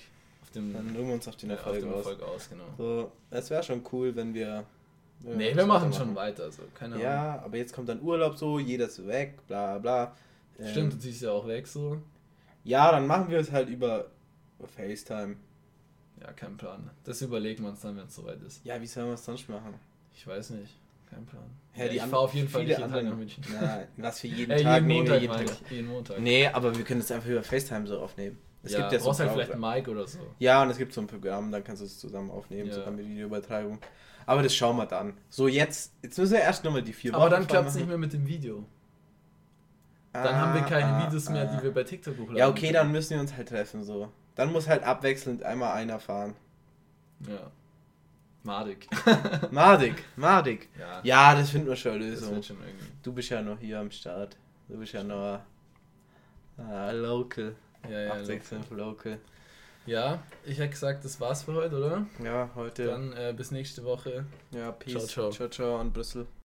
Auf dem, Dann ruhen wir uns auf den auf Erfolg dem aus. Erfolg aus, genau. So, es wäre schon cool, wenn wir. wenn Nee, wir machen schon weiter. So. Keine Ahnung. Ja, aber jetzt kommt dann Urlaub so, jeder ist weg, bla bla. Ähm, Stimmt, du ziehst ja auch weg so. Ja, dann machen wir es halt über FaceTime. Ja, kein Plan. Das überlegen wir uns dann, wenn es soweit ist. Ja, wie sollen wir es sonst machen? Ich weiß nicht. Kein Plan. Ja, Ja, die ich fahre auf jeden Fall nicht jeden Tag nach München. Na, was für jeden Äh, Tag jeden nehmen wir Montag, jeden meine Tag. Jeden Montag. Nee, aber wir können es einfach über FaceTime so aufnehmen. Es ja, gibt ja so brauchst halt Pro- vielleicht einen Mic oder so. Ja, und es gibt so ein Programm, dann kannst du es zusammen aufnehmen, Ja. sogar mit Videoübertragung. Aber das schauen wir dann. So, jetzt, jetzt müssen wir erst nochmal die vier Aber dann klappt es nicht mehr mit dem Video. Dann haben wir keine Ah, Videos mehr, ah. die wir bei TikTok hochladen. Ja, okay, dann müssen wir uns halt treffen, so. Dann muss halt abwechselnd einmal einer fahren. Ja. Madig. Madig, Madig. Ja, Ja, das finden wir schon eine das Lösung. wird schon irgendwie. Du bist ja noch hier am Start. Du bist ja noch äh, local. Ja, ja, 865 local. ja, ich hätte gesagt, das war's für heute, oder? Ja, heute. Dann äh, bis nächste Woche. ja, Peace. Ciao, ciao. Ciao, ciao an Brüssel.